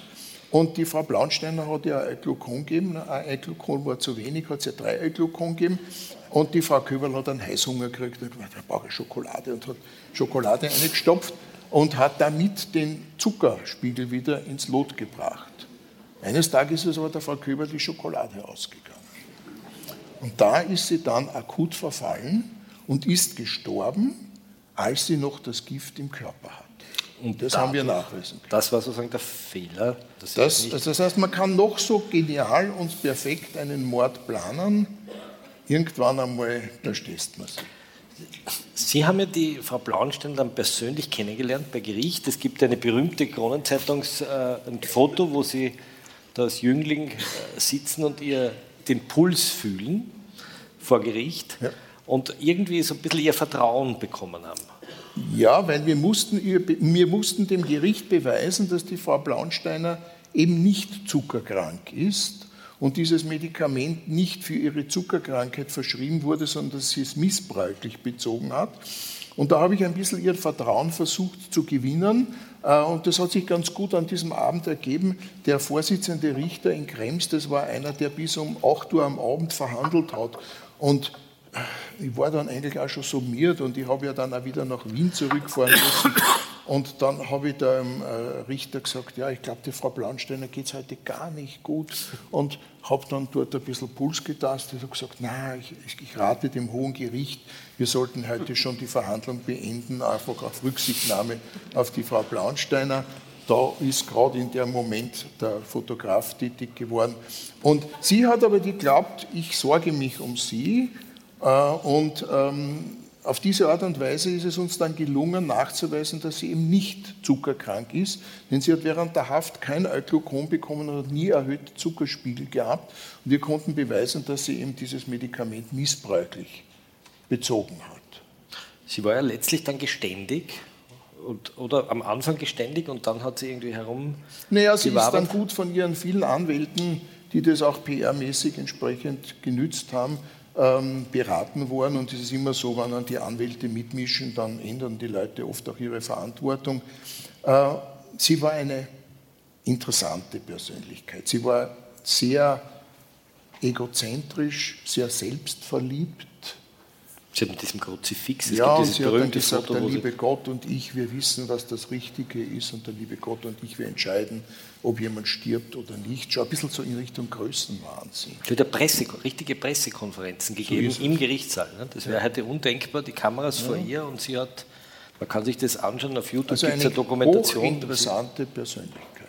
Und die Frau Blaunsteiner hat ihr ein Glukon gegeben. Ein Euglucon war zu wenig, hat sie drei Euglucon gegeben. Und die Frau Köberl hat einen Heißhunger gekriegt und hat gesagt, ich brauche Schokolade und hat Schokolade eingestopft und hat damit den Zuckerspiegel wieder ins Lot gebracht. Eines Tages ist aber der Frau Köberl die Schokolade ausgegangen. Und da ist sie dann akut verfallen und ist gestorben, als sie noch das Gift im Körper hat. Und das haben wir nachweisen können. Das war sozusagen der Fehler. Das, nicht- das heißt, man kann noch so genial und perfekt einen Mord planen, irgendwann einmal, da stehst man sich. Sie haben ja die Frau Blaunstein dann persönlich kennengelernt bei Gericht. Es gibt eine berühmte Kronenzeitungs äh, wo Sie da als Jüngling äh, sitzen und ihr den Puls fühlen vor Gericht ja. und irgendwie so ein bisschen ihr Vertrauen bekommen haben. Ja, weil wir mussten, wir mussten dem Gericht beweisen, dass die Frau Blaunsteiner eben nicht zuckerkrank ist und dieses Medikament nicht für ihre Zuckerkrankheit verschrieben wurde, sondern dass sie es missbräuchlich bezogen hat. Und da habe ich ein bisschen ihr Vertrauen versucht zu gewinnen. Äh, und das hat sich ganz gut an diesem Abend ergeben. Der Vorsitzende Richter in Krems, das war einer, der bis um 8 Uhr am Abend verhandelt hat. Und ich war dann eigentlich auch schon summiert und ich habe ja dann auch wieder nach Wien zurückfahren müssen. Und dann habe ich da dem äh, Richter gesagt, ja, ich glaube, die Frau Blaunsteiner geht es heute gar nicht gut. Und habe dann dort ein bisschen Puls getastet und gesagt, na, ich, ich, rate dem Hohen Gericht, wir sollten heute schon die Verhandlung beenden, einfach auf Rücksichtnahme auf die Frau Blaunsteiner. Da ist gerade in dem Moment der Fotograf tätig geworden. Und sie hat aber geglaubt, ich sorge mich um sie äh, und ähm, auf diese Art und Weise ist es uns dann gelungen, nachzuweisen, dass sie eben nicht zuckerkrank ist, denn sie hat während der Haft kein Alglukon bekommen und hat nie erhöhte Zuckerspiegel gehabt. Und wir konnten beweisen, dass sie eben dieses Medikament missbräuchlich bezogen hat. Sie war ja letztlich dann geständig und, oder am Anfang geständig und dann hat sie irgendwie herum. Naja, sie ist dann gut von ihren vielen Anwälten, die das auch PR-mäßig entsprechend genützt haben, ähm, beraten worden. Und es ist immer so, wenn dann die Anwälte mitmischen, dann ändern die Leute oft auch ihre Verantwortung. Äh, sie war eine interessante Persönlichkeit. Sie war sehr egozentrisch, sehr selbstverliebt Sie hat mit diesem Kruzifix, es ja, gibt dieses sie hat gesagt, Foto, der liebe Gott und ich, wir wissen, was das Richtige ist und der liebe Gott und ich, wir entscheiden, ob jemand stirbt oder nicht. Schon ein bisschen so in Richtung Größenwahnsinn. Sie hat ja Presse, richtige Pressekonferenzen gegeben so im Gerichtssaal. Ne? Das wäre ja. heute undenkbar, die Kameras ja. vor ihr und sie hat, man kann sich das anschauen, auf YouTube also gibt es eine Dokumentation. interessante Persönlichkeit.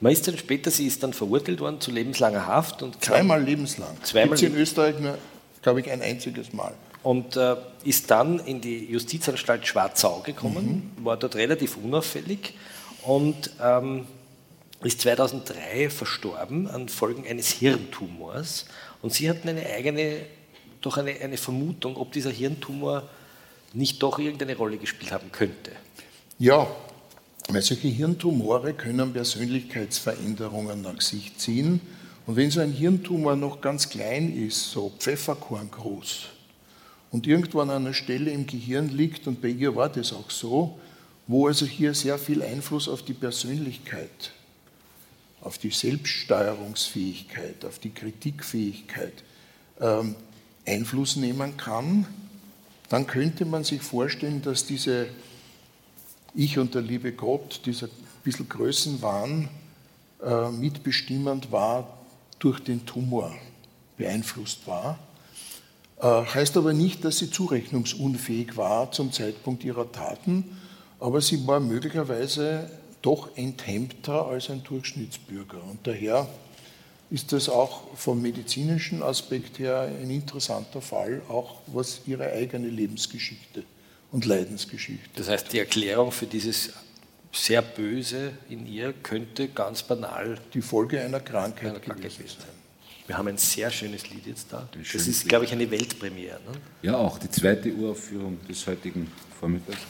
Man ist dann später, sie ist dann verurteilt worden zu lebenslanger Haft. Und Zweimal lebenslang. Zweimal Gibt es in Österreich nur, glaube ich, ein einziges Mal und äh, ist dann in die Justizanstalt Schwarzau gekommen, mhm. war dort relativ unauffällig und ähm, ist 2003 verstorben an Folgen eines Hirntumors. Und Sie hatten eine eigene, doch eine, eine Vermutung, ob dieser Hirntumor nicht doch irgendeine Rolle gespielt haben könnte. Ja, weil solche Hirntumore können Persönlichkeitsveränderungen nach sich ziehen. Und wenn so ein Hirntumor noch ganz klein ist, so Pfefferkorn groß, und irgendwo an einer Stelle im Gehirn liegt, und bei ihr war das auch so, wo also hier sehr viel Einfluss auf die Persönlichkeit, auf die Selbststeuerungsfähigkeit, auf die Kritikfähigkeit ähm, Einfluss nehmen kann, dann könnte man sich vorstellen, dass diese Ich und der liebe Gott, dieser bisschen Größenwahn äh, mitbestimmend war, durch den Tumor beeinflusst war. Äh, heißt aber nicht, dass sie zurechnungsunfähig war zum Zeitpunkt ihrer Taten, aber sie war möglicherweise doch enthemmter als ein Durchschnittsbürger. Und daher ist das auch vom medizinischen Aspekt her ein interessanter Fall, auch was ihre eigene Lebensgeschichte und Leidensgeschichte. Das heißt, die Erklärung für dieses sehr Böse in ihr könnte ganz banal die Folge einer Krankheit, einer Krankheit gewesen sein. Wir haben ein sehr schönes Lied jetzt da. Das ist, glaube ich, eine Weltpremiere. Ne? Ja, auch die zweite Uraufführung des heutigen Vormittags.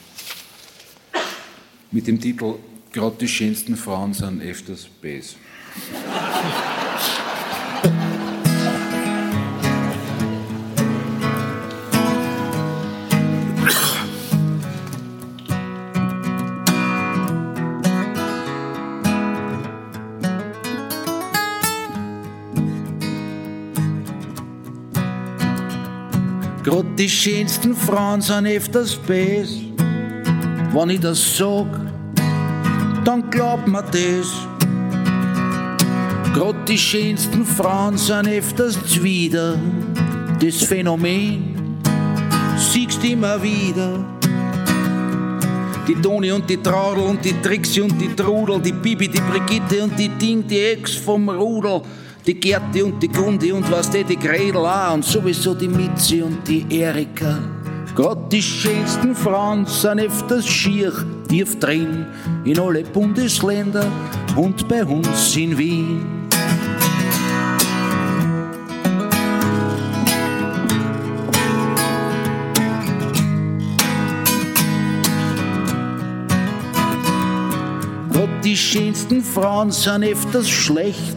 Mit dem Titel Gerade die schönsten Frauen sind öfters Bass. Grad die schönsten Frauen sind öfters Bass. Wenn ich das sag, dann glaubt mir das. Grad die schönsten Frauen sind öfters Zwider. Das Phänomen siehst immer wieder. Die Toni und die Traudel und die Trixie und die Trudel, die Bibi, die Brigitte und die Ding, die Ex vom Rudel die Gerti und die Gundi und was die, die Gredel auch und sowieso die Mitzi und die Erika. Grad die schönsten Frauen sind öfters schier, tief drin in alle Bundesländer und bei uns in Wien. Gott, die schönsten Frauen sind öfters schlecht.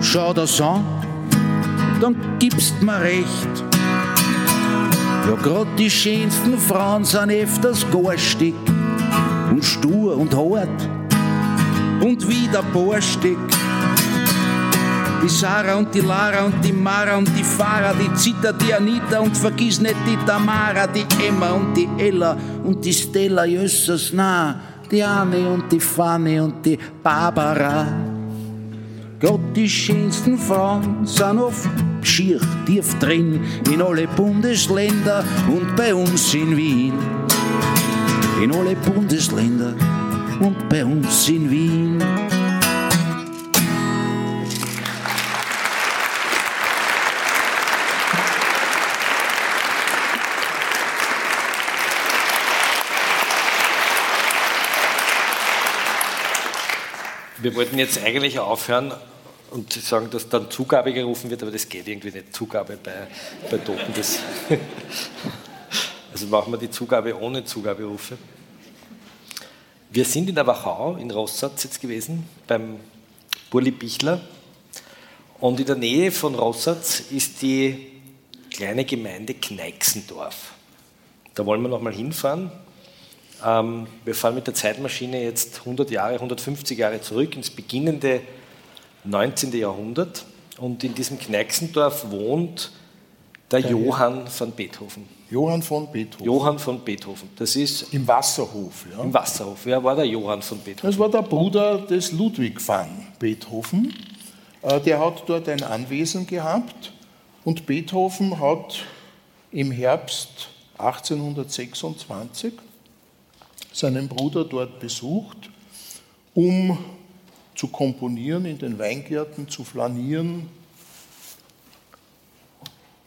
Schau das an, dann gibst mir recht. Ja, grad die schönsten Frauen sind öfters garstig und stur und hart und wieder borstig. Die Sarah und die Lara und die Mara und die Farah, die Zita, die Anita und vergiss nicht die Tamara, die Emma und die Ella und die Stella, Jösses, na, die Anne und die Fanny und die Barbara. Gott, die schönsten Frauen sind oft schier tief drin in alle Bundesländer und bei uns in Wien. In alle Bundesländer und bei uns in Wien. Wir wollten jetzt eigentlich aufhören und sagen, dass dann Zugabe gerufen wird, aber das geht irgendwie nicht. Zugabe bei, bei Toten. Das also machen wir die Zugabe ohne Zugaberufe. Wir sind in der Wachau in Rossatz jetzt gewesen, beim Burli Bichler. Und in der Nähe von Rossatz ist die kleine Gemeinde Kneixendorf. Da wollen wir nochmal hinfahren. Ähm, wir fahren mit der Zeitmaschine jetzt 100 Jahre, 150 Jahre zurück ins beginnende 19. Jahrhundert. Und in diesem Kneixendorf wohnt der Johann von Beethoven. Johann von Beethoven. Johann von Beethoven. Das ist Im Wasserhof. Ja. im Wasserhof. Wer war der Johann von Beethoven? Das war der Bruder des Ludwig van Beethoven. Äh, Der hat dort ein Anwesen gehabt und Beethoven hat im Herbst 1826 seinen Bruder dort besucht, um zu komponieren, in den Weingärten zu flanieren.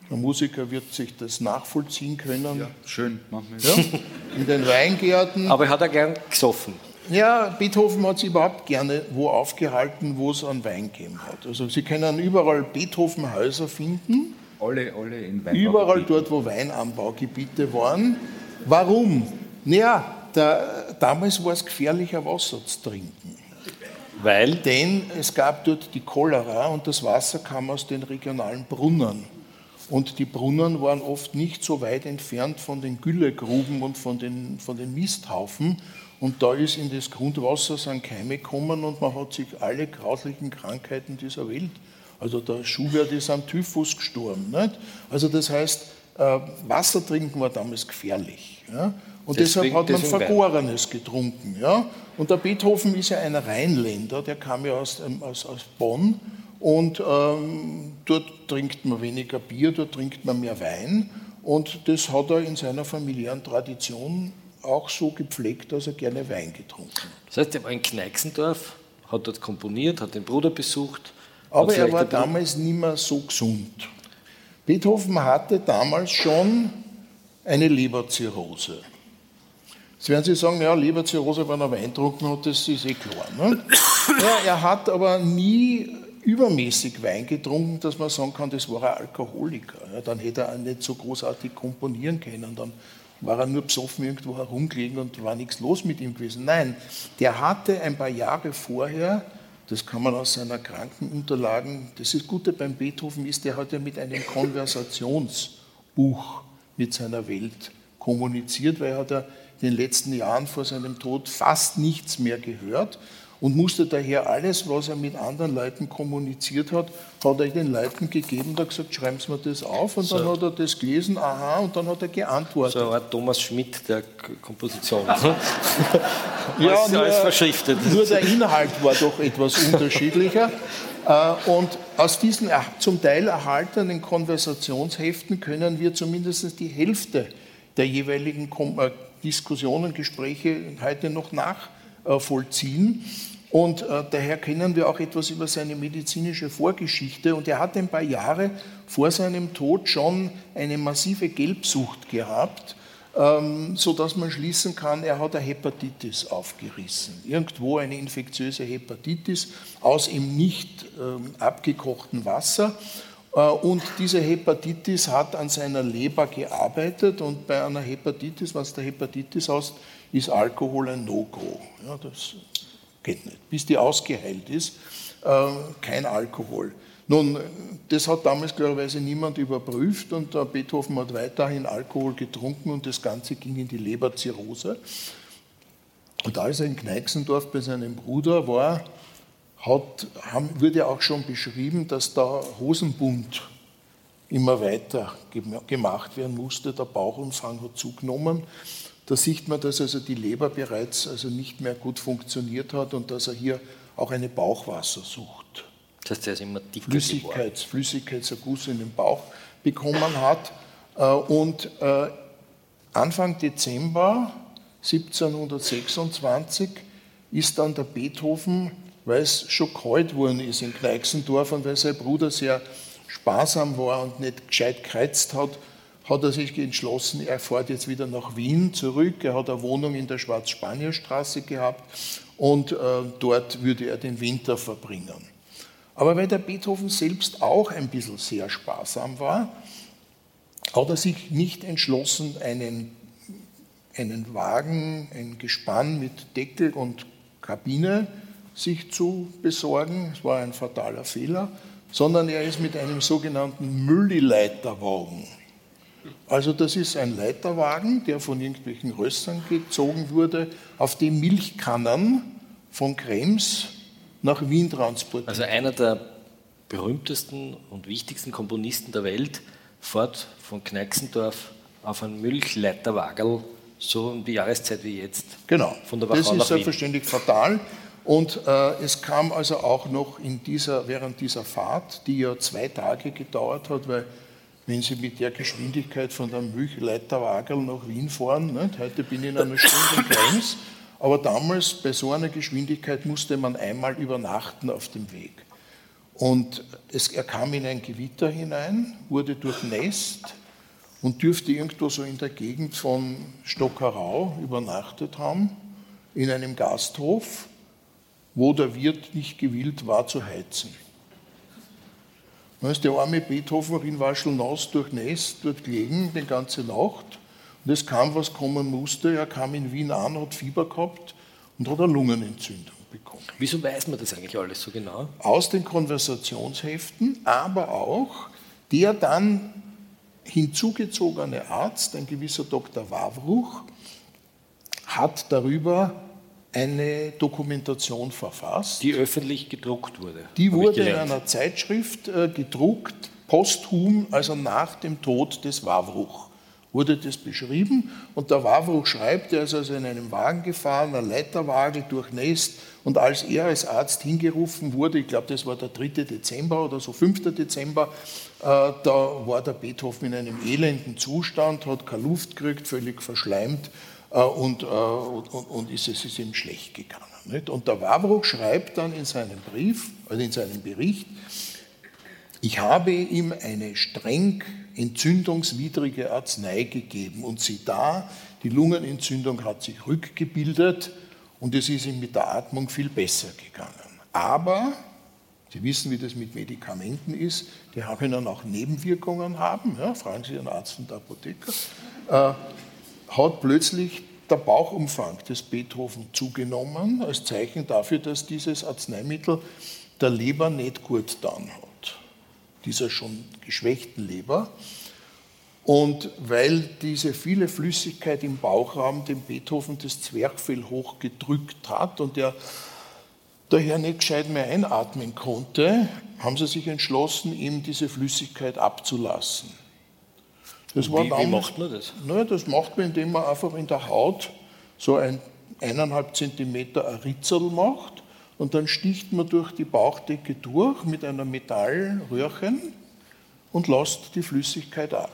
Der Musiker wird sich das nachvollziehen können. Ja, schön, machen wir Ja, in den Weingärten. Aber er hat er gern gesoffen. Ja, Beethoven hat sich überhaupt gerne wo aufgehalten, wo es einen Wein gegeben hat. Also Sie können überall Beethovenhäuser finden, Alle, alle in Weinbaugebieten. überall dort, wo Weinanbaugebiete waren. Warum? Naja, der, damals war es gefährlicher, Wasser zu trinken. Weil Denn es gab dort die Cholera und das Wasser kam aus den regionalen Brunnen. Und die Brunnen waren oft nicht so weit entfernt von den Güllegruben und von den, von den Misthaufen. Und da ist in das Grundwasser sind Keime gekommen und man hat sich alle grauslichen Krankheiten dieser Welt. Also der Schubert ist am Typhus gestorben. Nicht? Also das heißt, äh, Wasser trinken war damals gefährlich. Ja? Und Deswegen- deshalb hat man. Vergorenes getrunken. Ja? Und der Beethoven ist ja ein Rheinländer, der kam ja aus, aus, aus Bonn und ähm, dort trinkt man weniger Bier, dort trinkt man mehr Wein. Und das hat er in seiner familiären Tradition auch so gepflegt, dass er gerne Wein getrunken hat. Das heißt, er war in Kneixendorf, hat dort komponiert, hat den Bruder besucht. Aber er war damals nicht mehr so gesund. Beethoven hatte damals schon eine Leberzirrhose. Jetzt werden Sie sagen, ja, Leberzirrhose, wenn er Wein getrunken hat, das ist eh klar. Ne? [coughs] Ja, er hat aber nie übermäßig Wein getrunken, dass man sagen kann, das war ein Alkoholiker. Ja, dann hätte er nicht so großartig komponieren können. Dann war er nur besoffen irgendwo herumgelegen und war nichts los mit ihm gewesen. Nein, der hatte ein paar Jahre vorher, das kann man aus seiner Krankenunterlagen, das ist Gute beim Beethoven ist, der hat ja mit einem Konversationsbuch mit seiner Welt kommuniziert, weil er hat ja in den letzten Jahren vor seinem Tod fast nichts mehr gehört und musste daher alles, was er mit anderen Leuten kommuniziert hat, hat er den Leuten gegeben und hat gesagt, schreiben Sie mir das auf und dann hat er das gelesen, aha, und dann hat er geantwortet. So Art Thomas Schmidt der Komposition. Ja, [laughs] alles, nur, alles verschriftet. Nur der Inhalt war doch etwas unterschiedlicher. [laughs] Äh, Und aus diesen zum Teil erhaltenen Konversationsheften können wir zumindest die Hälfte der jeweiligen äh, Diskussionen, Gespräche heute noch nachvollziehen. Und äh, daher kennen wir auch etwas über seine medizinische Vorgeschichte. Und er hat ein paar Jahre vor seinem Tod schon eine massive Gelbsucht gehabt. ähm, sodass man schließen kann, er hat eine Hepatitis aufgerissen. Irgendwo eine infektiöse Hepatitis aus im nicht ähm, abgekochten Wasser. Äh, und diese Hepatitis hat an seiner Leber gearbeitet und bei einer Hepatitis, was der Hepatitis heißt, ist Alkohol ein No-Go. Ja, das geht nicht. Bis die ausgeheilt ist, äh, kein Alkohol. Nun, das hat damals klarerweise niemand überprüft und Beethoven hat weiterhin Alkohol getrunken und das Ganze ging in die Leberzirrhose. Und als er in Kneixendorf bei seinem Bruder war, hat, haben, wurde auch schon beschrieben, dass der Hosenbund immer weiter gemacht werden musste. Der Bauchumfang hat zugenommen. Da sieht man, dass also die Leber bereits also nicht mehr gut funktioniert hat und dass er hier auch eine Bauchwassersucht das heißt, er ist immer dicker Flüssigkeits, Flüssigkeitserguss in den Bauch bekommen hat. Äh, und äh, Anfang Dezember 1726 ist dann der Beethoven, weil es schon kalt worden ist in Kneixendorf und weil sein Bruder sehr sparsam war und nicht gescheit gekreuzt hat, hat er sich entschlossen, er fährt jetzt wieder nach Wien zurück. Er hat eine Wohnung in der Schwarz-Spanier-Straße gehabt und äh, dort würde er den Winter verbringen. Aber weil der Beethoven selbst auch ein bisschen sehr sparsam war, hat er sich nicht entschlossen, einen, einen Wagen, ein Gespann mit Deckel und Kabine sich zu besorgen. Es war ein fataler Fehler, sondern er ist mit einem sogenannten Müllileiterwagen. Also das ist ein Leiterwagen, der von irgendwelchen Rössern gezogen wurde, auf dem Milchkannen von Krems nach Wien transportiert. Also einer der berühmtesten und wichtigsten Komponisten der Welt fährt von Kneixendorf auf einen Milchleiterwagel, so um die Jahreszeit wie jetzt. Genau, von der Wachau das ist selbstverständlich fatal. Und äh, es kam also auch noch in dieser, während dieser Fahrt, die ja zwei Tage gedauert hat, weil wenn Sie mit der Geschwindigkeit von der Milchleiterwagel nach Wien fahren, nicht? heute bin ich in einer Stunde Krems, aber damals bei so einer Geschwindigkeit musste man einmal übernachten auf dem Weg. Und es, er kam in ein Gewitter hinein, wurde durchnässt und dürfte irgendwo so in der Gegend von Stockerau übernachtet haben, in einem Gasthof, wo der Wirt nicht gewillt war zu heizen. Ist der arme Beethoven in Waschelnaus durchnässt dort gelegen, die ganze Nacht und es kam, was kommen musste. Er kam in Wien an, hat Fieber gehabt und hat eine Lungenentzündung bekommen. Wieso weiß man das eigentlich alles so genau? Aus den Konversationsheften, aber auch der dann hinzugezogene Arzt, ein gewisser Dr. Wawruch, hat darüber eine Dokumentation verfasst. Die öffentlich gedruckt wurde. Die wurde in einer Zeitschrift äh, gedruckt, posthum, also nach dem Tod des Wawruch wurde das beschrieben und der Wawruch schreibt, er ist also in einem Wagen gefahren, ein Leiterwagen durchnässt und als er als Arzt hingerufen wurde, ich glaube, das war der 3. Dezember oder so 5. Dezember, äh, da war der Beethoven in einem elenden Zustand, hat keine Luft gekriegt, völlig verschleimt und, äh, und, und ist, es ist ihm schlecht gegangen. Und der Wawruch schreibt dann in seinem Brief, also in seinem Bericht, ich habe ihm eine streng entzündungswidrige Arznei gegeben und sieh da, die Lungenentzündung hat sich rückgebildet und es ist ihm mit der Atmung viel besser gegangen. Aber, Sie wissen, wie das mit Medikamenten ist, die haben dann auch Nebenwirkungen haben, ja, fragen Sie Ihren Arzt und Apotheker, äh, hat plötzlich der Bauchumfang des Beethoven zugenommen, als Zeichen dafür, dass dieses Arzneimittel der Leber nicht gut dann hat dieser schon geschwächten Leber. Und weil diese viele Flüssigkeit im Bauchraum dem Beethoven das Zwerchfell hochgedrückt hat und er daher nicht gescheit mehr einatmen konnte, haben sie sich entschlossen, ihm diese Flüssigkeit abzulassen. Das wie, damals, wie macht man das? Naja, das macht man, indem man einfach in der Haut so ein eineinhalb Zentimeter ein Ritzel macht und dann sticht man durch die Bauchdecke durch mit einer Metallröhrchen und lässt die Flüssigkeit ab.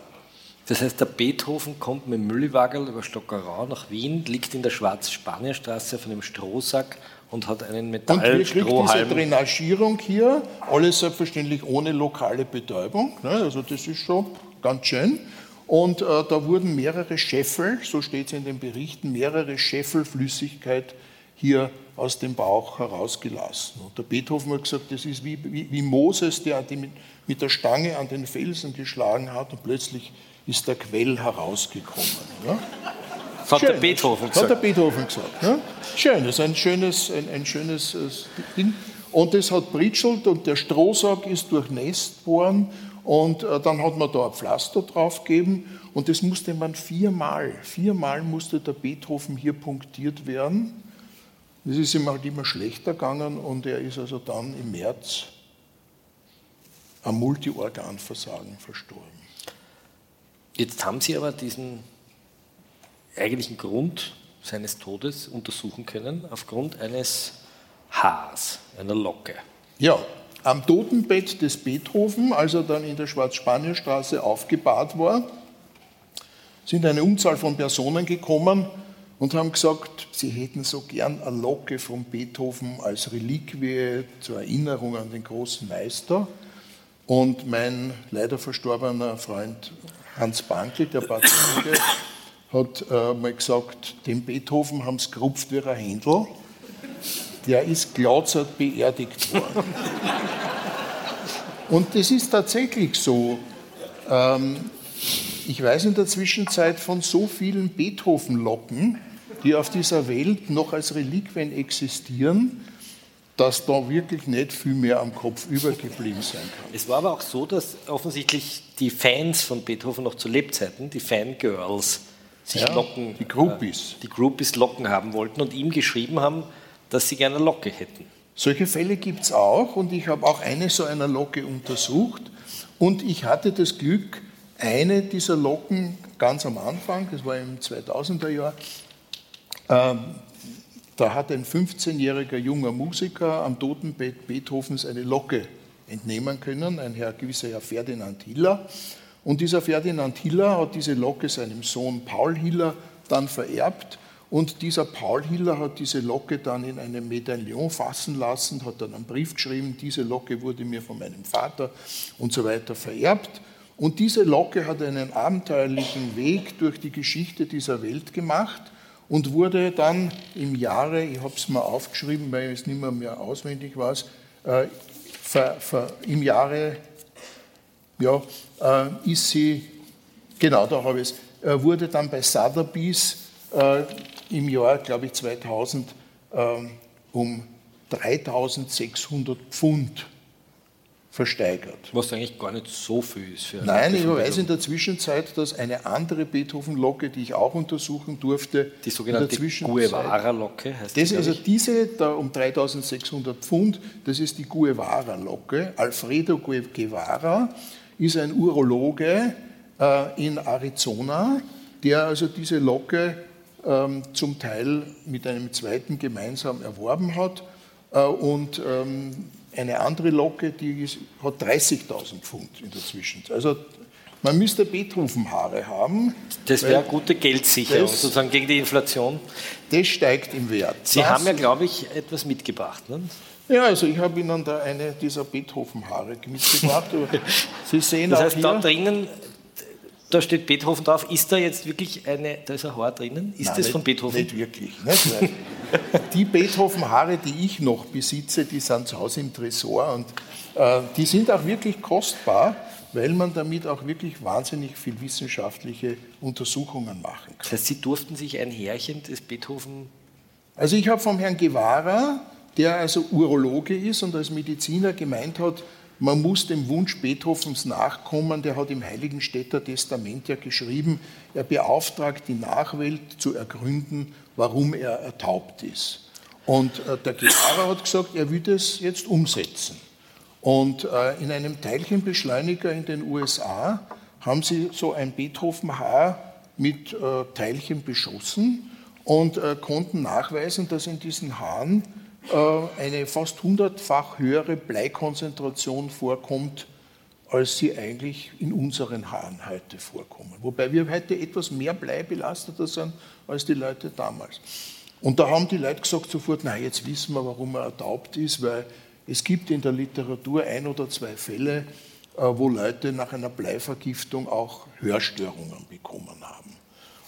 Das heißt, der Beethoven kommt mit dem Mülliwagel über Stockerau nach Wien, liegt in der Schwarz-Spanier-Straße auf einem Strohsack und hat einen Metallstrohhalm. Und diese Drainagierung hier, alles selbstverständlich ohne lokale Betäubung. Ne? Also das ist schon ganz schön. Und äh, da wurden mehrere Scheffel, so steht es in den Berichten, mehrere Scheffel Flüssigkeit hier aus dem Bauch herausgelassen. Und der Beethoven hat gesagt, das ist wie, wie, wie Moses, der mit, mit, der Stange an den Felsen geschlagen hat und plötzlich ist der Quell herausgekommen. Ja? Das hat Schön, der Beethoven gesagt. Hat der Beethoven gesagt. Ja? Schön, das ist ein schönes, ein, ein schönes äh, Ding. Und das hat britschelt und der Strohsack ist durchnässt worden und äh, dann hat man da ein Pflaster drauf gegeben und das musste man viermal, viermal musste der Beethoven hier punktiert werden. Das ist ihm halt immer schlechter gegangen und er ist also dann im März am Multiorganversagen verstorben. Jetzt haben Sie aber diesen eigentlichen Grund seines Todes untersuchen können aufgrund eines Haars, einer Locke. Ja, am Totenbett des Beethoven, als er dann in der Schwarz-Spanier-Straße aufgebahrt war, sind eine Unzahl von Personen gekommen und haben gesagt, sie hätten so gern eine Locke von Beethoven als Reliquie zur Erinnerung an den großen Meister. Und mein leider verstorbener Freund Hans Bankel, der Patronike, hat äh, mal gesagt, dem Beethoven haben sie gerupft wie ein Händel der ist glatzert beerdigt worden. Und das ist tatsächlich so. Ähm, ich weiß in der Zwischenzeit von so vielen Beethoven-Locken, die auf dieser Welt noch als Reliquien existieren, dass da wirklich nicht viel mehr am Kopf übergeblieben sein kann. Es war aber auch so, dass offensichtlich die Fans von Beethoven noch zu Lebzeiten, die Fangirls, sich ja, Locken, die Groupies. Äh, die Groupies Locken haben wollten und ihm geschrieben haben, dass sie gerne Locke hätten. Solche Fälle gibt es auch und ich habe auch eine so einer Locke untersucht und ich hatte das Glück, eine dieser Locken ganz am Anfang, das war im 2000er Jahr, ähm, da hat ein 15-jähriger junger Musiker am Totenbett Beethovens eine Locke entnehmen können, ein Herr, gewisser Herr Ferdinand Hiller. Und dieser Ferdinand Hiller hat diese Locke seinem Sohn Paul Hiller dann vererbt und dieser Paul Hiller hat diese Locke dann in einem Medaillon fassen lassen, hat dann einen Brief geschrieben, diese Locke wurde mir von meinem Vater und so weiter vererbt. Und diese Locke hat einen abenteuerlichen Weg durch die Geschichte dieser Welt gemacht und wurde dann im Jahre, ich habe es mal aufgeschrieben, weil es nicht mehr, mehr auswendig weiß, äh, ver, ver, im Jahre, ja, äh, ist sie, genau da habe ich es, äh, wurde dann bei Sotheby's äh, im Jahr, glaube ich, 2000 ähm, um 3600 Pfund versteigert. Was eigentlich gar nicht so viel ist. Für Nein, ich weiß in der Zwischenzeit, dass eine andere Beethoven-Locke, die ich auch untersuchen durfte, die sogenannte Guevara-Locke heißt das. Also diese da um 3600 Pfund, das ist die Guevara-Locke. Alfredo Guevara ist ein Urologe äh, in Arizona, der also diese Locke zum Teil mit einem zweiten gemeinsam erworben hat. Äh, und ähm, eine andere Locke, die hat 30.000 Pfund in der Zwischenzeit. Also man müsste Beethoven-Haare haben. Das wäre gute Geldsicherung, das, sozusagen gegen die Inflation. Das steigt im Wert. Sie das, haben ja, glaube ich, etwas mitgebracht. Ne? Ja, also ich habe Ihnen da eine dieser Beethoven-Haare mitgebracht. [laughs] Sie sehen das heißt, auch hier, da drinnen da steht Beethoven drauf. Ist da jetzt wirklich eine, da ist ein Haar drinnen? Ist Nein, das nicht, von Beethoven? Nicht wirklich. Nicht? die Beethoven-Haare, die ich noch besitze, die sind zu Hause im Tresor und äh, die sind auch wirklich kostbar, weil man damit auch wirklich wahnsinnig viel wissenschaftliche Untersuchungen machen kann. Das heißt, Sie durften sich ein Härchen des Beethoven. Also ich habe vom Herrn Guevara, der also Urologe ist und als Mediziner gemeint hat, man muss dem Wunsch Beethovens nachkommen, der hat im Heiligenstädter Testament ja geschrieben, er beauftragt die Nachwelt zu ergründen, warum er ertaubt ist. Und äh, der Guevara hat gesagt, er will das jetzt umsetzen. Und äh, in einem Teilchenbeschleuniger in den USA haben sie so ein Beethoven-Haar mit äh, Teilchen beschossen und konnten nachweisen, dass in diesen Haaren eine fast hundertfach höhere Bleikonzentration vorkommt, als sie eigentlich in unseren Haaren heute vorkommen. Wobei wir heute etwas mehr bleibelasteter sind als die Leute damals. Und da haben die Leute gesagt sofort, na jetzt wissen wir, warum er ertaubt ist, weil es gibt in der Literatur ein oder zwei Fälle, äh, wo Leute nach einer Bleivergiftung auch Hörstörungen bekommen haben.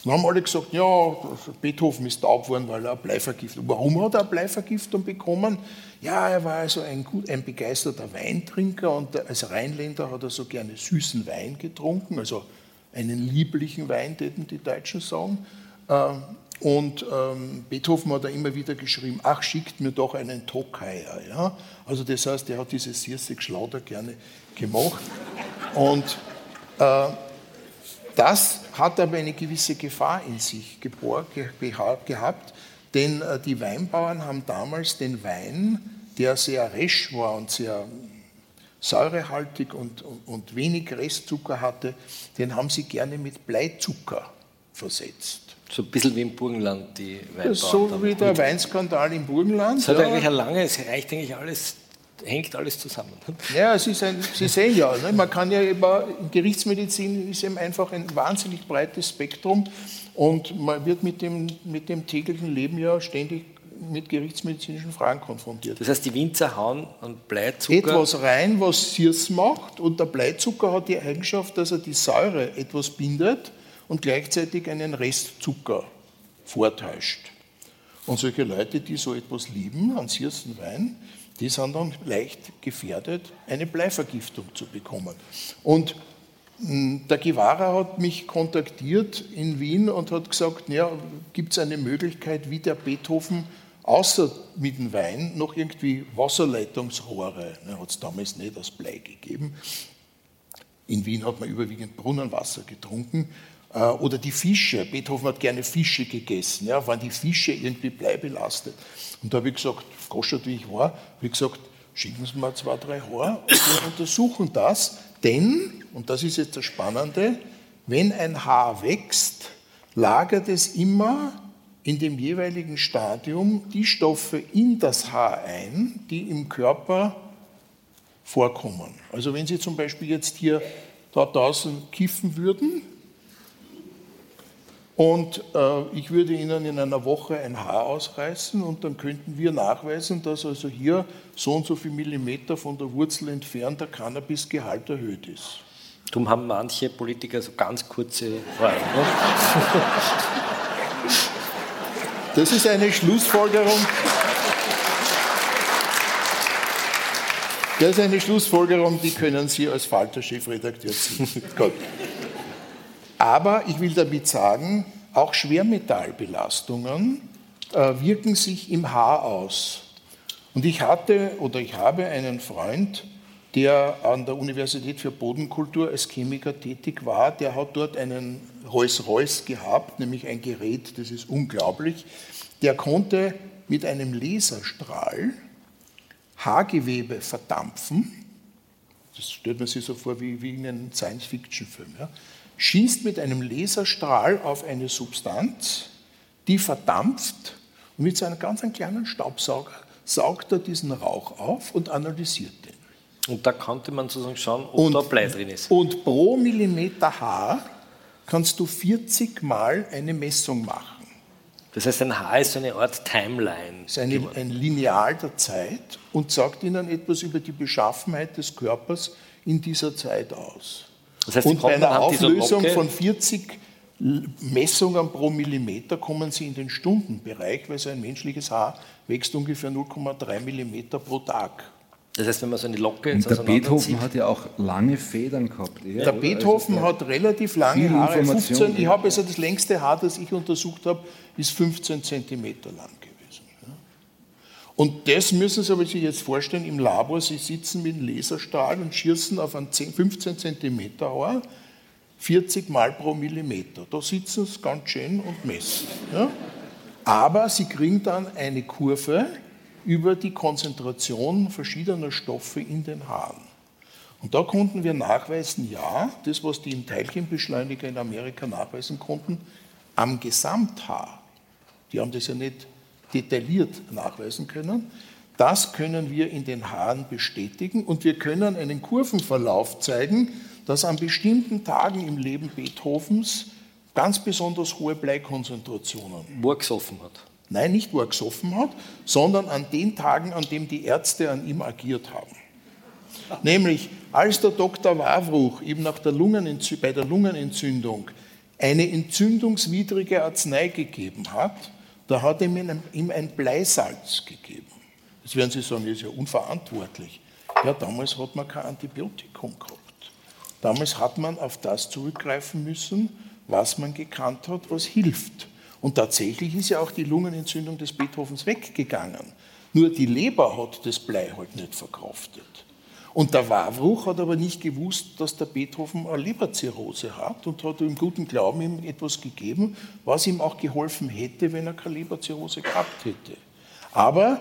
Und haben alle gesagt, ja, Beethoven ist taub worden, weil er eine Bleivergiftung. Warum hat er eine Bleivergiftung bekommen? Ja, er war also ein, gut, ein begeisterter Weintrinker und als Rheinländer hat er so gerne süßen Wein getrunken, also einen lieblichen Wein, täten die Deutschen sagen. Ähm, und ähm, Beethoven hat da immer wieder geschrieben, ach, schickt mir doch einen Tokaier. Ja? Also das heißt, er hat dieses Siersig Schlauder gerne gemacht. Und äh, das hat aber eine gewisse Gefahr in sich gehabt, denn äh, die Weinbauern haben damals den Wein, der sehr resch war und sehr säurehaltig und, und, wenig Restzucker hatte, den haben sie gerne mit Bleizucker versetzt. So ein bisschen wie im Burgenland, die Weinbauern. So wie der Weinskandal im Burgenland. Es hat ja. eigentlich eine lange, es reicht eigentlich alles hängt alles zusammen. Ja, ist ein, Sie sehen ja, ne, man kann ja über Gerichtsmedizin ist eben einfach ein wahnsinnig breites Spektrum und man wird mit dem, mit dem täglichen Leben ja ständig mit gerichtsmedizinischen Fragen konfrontiert. Das heißt, die Winzer hauen an Bleizucker. Etwas rein, was Sirs macht, und der Bleizucker hat die Eigenschaft, dass er die Säure etwas bindet und gleichzeitig einen Restzucker vortäuscht. Und solche Leute, die so etwas lieben an Sirsen Wein, die sind dann leicht gefährdet, eine Bleivergiftung zu bekommen. Und hm, der Guevara hat mich kontaktiert in Wien und hat gesagt, ja, gibt es eine Möglichkeit, wie der Beethoven außer mit dem Wein noch irgendwie Wasserleitungsrohre, ne, hat es damals nicht aus Blei gegeben. In Wien hat man überwiegend Brunnenwasser getrunken. Äh, oder die Fische. Beethoven hat gerne Fische gegessen. Ja, waren die Fische irgendwie bleibelastet? Und da habe ich gesagt, Goschert wie ich war, habe ich gesagt, schicken Sie mir zwei, drei Haare und wir untersuchen das. Denn, und das ist jetzt das Spannende, wenn ein Haar wächst, lagert es immer in dem jeweiligen Stadium die Stoffe in das Haar ein, die im Körper vorkommen. Also wenn Sie zum Beispiel jetzt hier da draußen kiffen würden, und äh, ich würde Ihnen in einer Woche ein Haar ausreißen und dann könnten wir nachweisen, dass also hier so und so viel Millimeter von der Wurzel entfernt der Cannabisgehalt erhöht ist. Darum haben manche Politiker so ganz kurze Haare. Ne? [laughs] Das ist eine Schlussfolgerung. Das ist eine Schlussfolgerung, die können Sie als Falter-Chefredakteur ziehen. [laughs] Gut. Aber ich will damit sagen, auch Schwermetallbelastungen äh, wirken sich im Haar aus. Und ich hatte oder ich habe einen Freund, der an der Universität für Bodenkultur als Chemiker tätig war, der hat dort einen Rolls-Royce gehabt, nämlich ein Gerät, das ist unglaublich. Der konnte mit einem Laserstrahl Haargewebe verdampfen. Das stellt man sich so vor wie, wie in einem Science-Fiction-Film. Ja schießt mit einem Laserstrahl auf eine Substanz, die verdampft und mit so einem ganz kleinen Staubsauger saugt er diesen Rauch auf und analysiert den. Und da konnte man sozusagen schauen, ob und, da Blei drin ist. Und pro Millimeter Haar kannst du 40 Mal eine Messung machen. Das heißt, ein Haar ist so eine Art Timeline. ist eine, ein Lineal der Zeit und sagt ihnen etwas über die Beschaffenheit des Körpers in dieser Zeit aus. Das heißt, und bei einer Auflösung von 40 Messungen pro Millimeter kommen Sie in den Stundenbereich, weil so ein menschliches Haar wächst ungefähr 0,3 Millimeter pro Tag. Das heißt, wenn man so eine Locke Und der Beethoven hat ja auch lange Federn gehabt. Eher, der oder? Beethoven also hat relativ lange Haare. 15, ich habe also das längste Haar, das ich untersucht habe, ist 15 Zentimeter lang gewesen. Und das müssen Sie sich jetzt vorstellen, im Labor, Sie sitzen mit einem Laserstrahl und schießen auf ein 10, 15 cm Haar 40 Mal pro Millimeter. Da sitzen Sie ganz schön und messen. Ja? Aber Sie kriegen dann eine Kurve über die Konzentration verschiedener Stoffe in den Haaren. Und da konnten wir nachweisen, ja, das, was die im Teilchenbeschleuniger in Amerika nachweisen konnten, am Gesamthaar, die haben das ja nicht detailliert nachweisen können. Das können wir in den Haaren bestätigen und wir können einen Kurvenverlauf zeigen, dass an bestimmten Tagen im Leben Beethovens ganz besonders hohe Bleikonzentrationen. Wo gesoffen hat. Nein, nicht wo gesoffen hat, sondern an den Tagen, an denen die Ärzte an ihm agiert haben. Nämlich Als der Dr. Wawruch eben nach der bei der Lungenentzündung eine entzündungswidrige Arznei gegeben hat, da hat er ihm ein Bleisalz gegeben. Jetzt werden Sie sagen, das ist ja unverantwortlich. Ja, damals hat man kein Antibiotikum gehabt. Damals hat man auf das zurückgreifen müssen, was man gekannt hat, was hilft. Und tatsächlich ist ja auch die Lungenentzündung des Beethovens weggegangen. Nur die Leber hat das Blei halt nicht verkraftet. Und der Wawruch hat aber nicht gewusst, dass der Beethoven eine Leberzirrhose hat und hat im guten Glauben ihm etwas gegeben, was ihm auch geholfen hätte, wenn er keine Leberzirrhose gehabt hätte. Aber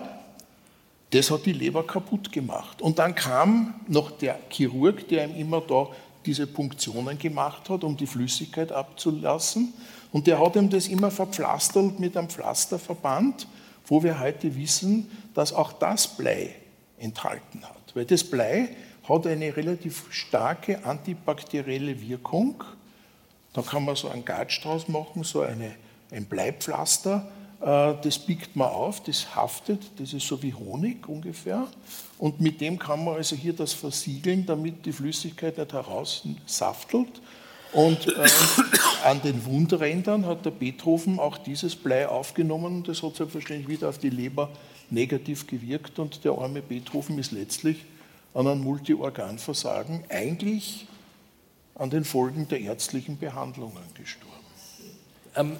das hat die Leber kaputt gemacht. Und dann kam noch der Chirurg, der ihm immer da diese Punktionen gemacht hat, um die Flüssigkeit abzulassen. Und der hat ihm das immer verpflastert mit einem Pflasterverband, wo wir heute wissen, dass auch das Blei enthalten hat. Weil das Blei hat eine relativ starke antibakterielle Wirkung. Da kann man so einen Gatsch draus machen, so eine, ein Bleipflaster. Äh, das biegt man auf, das haftet, das ist so wie Honig ungefähr. Und mit dem kann man also hier das versiegeln, damit die Flüssigkeit nicht heraussaftelt. Und äh, an den Wundrändern hat der Beethoven auch dieses Blei aufgenommen und das hat selbstverständlich wieder auf die Leber negativ gewirkt und der arme Beethoven ist letztlich an einem Multiorganversagen eigentlich an den Folgen der ärztlichen Behandlungen gestorben. Ähm,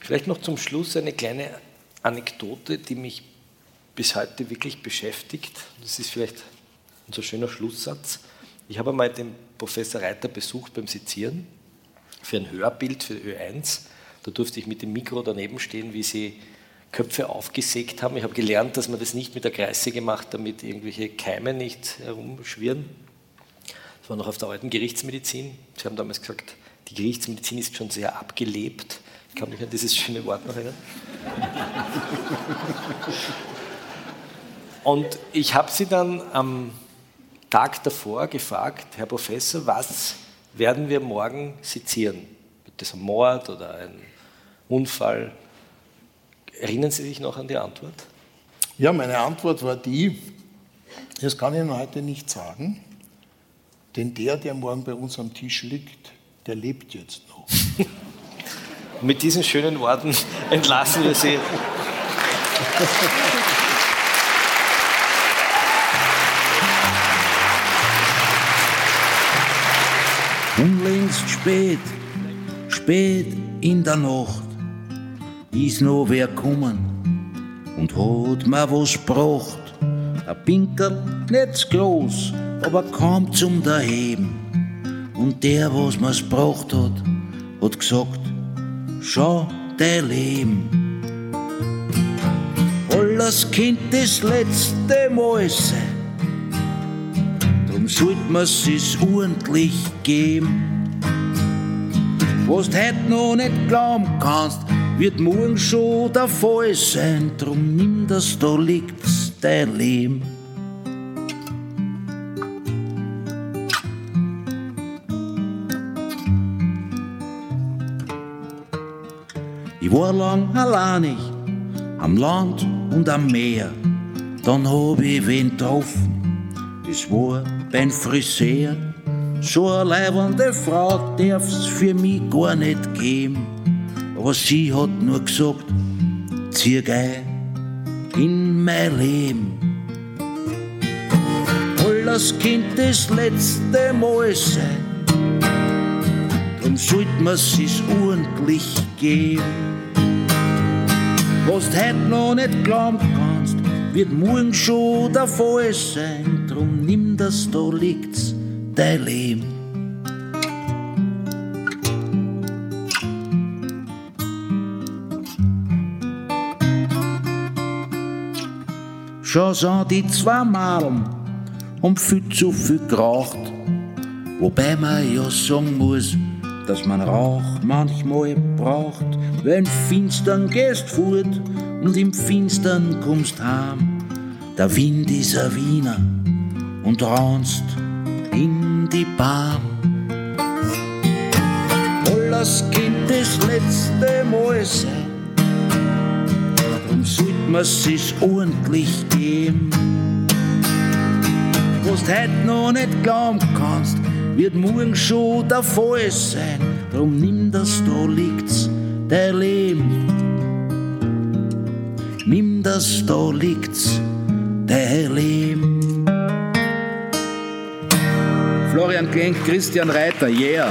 vielleicht noch zum Schluss eine kleine Anekdote, die mich bis heute wirklich beschäftigt. Das ist vielleicht unser schöner Schlusssatz. Ich habe einmal den Professor Reiter besucht beim Sezieren für ein Hörbild für Ö1. Da durfte ich mit dem Mikro daneben stehen, wie sie Köpfe aufgesägt haben. Ich habe gelernt, dass man das nicht mit der Kreise macht, damit irgendwelche Keime nicht herumschwirren. Das war noch auf der alten Gerichtsmedizin. Sie haben damals gesagt, die Gerichtsmedizin ist schon sehr abgelebt. Ich kann mich an dieses schöne Wort noch erinnern. [laughs] Und ich habe sie dann am Tag davor gefragt, Herr Professor, was werden wir morgen sezieren? Wird das ein Mord oder ein Unfall? Erinnern Sie sich noch an die Antwort? Ja, meine Antwort war die, das kann ich Ihnen heute nicht sagen, denn der, der morgen bei uns am Tisch liegt, der lebt jetzt noch. [laughs] Mit diesen schönen Worten entlassen wir Sie. Unlängst spät, spät in der Nacht, ist noch wer kommen und hat mir was gebracht. Ein Pinkel, nicht groß, aber kaum zum Daheben. Und der, was mir's gebracht hat, hat gesagt, schau dein Leben. Alles Kind das letzte sein. Drum sollt mir's es ordentlich geben. Was du heute noch nicht glauben kannst, wird morgen schon der Fall sein, drum nimm das, da liegt's dein Leben. Ich war lang alleinig am Land und am Meer, dann hab ich wen getroffen, das war beim Friseur. So eine leibende Frau darf's für mich gar nicht geben aber sie hat nur gesagt, zieh geh in mein Leben. Alles Kind das letzte Mal sein, drum sollt man's es ordentlich geben. Was du heute noch nicht glauben kannst, wird morgen schon der Fall sein, drum nimm das, da liegt's, dein Leben. Schon sind die zwei Malen und viel zu viel geraucht. Wobei man ja sagen muss, dass man Rauch manchmal braucht. Wenn finstern gehst fort und im Finstern kommst heim. Der Wind ist ein Wiener und raunst in die Bahn. Alles Kind das letzte Mal sein man sich ordentlich geben. was du heute noch nicht glauben kannst, wird morgen schon der Fall sein. Drum nimm das, da liegt's, dein Leben. Nimm das, da liegt's, dein Leben. Florian Klenk, Christian Reiter, yeah.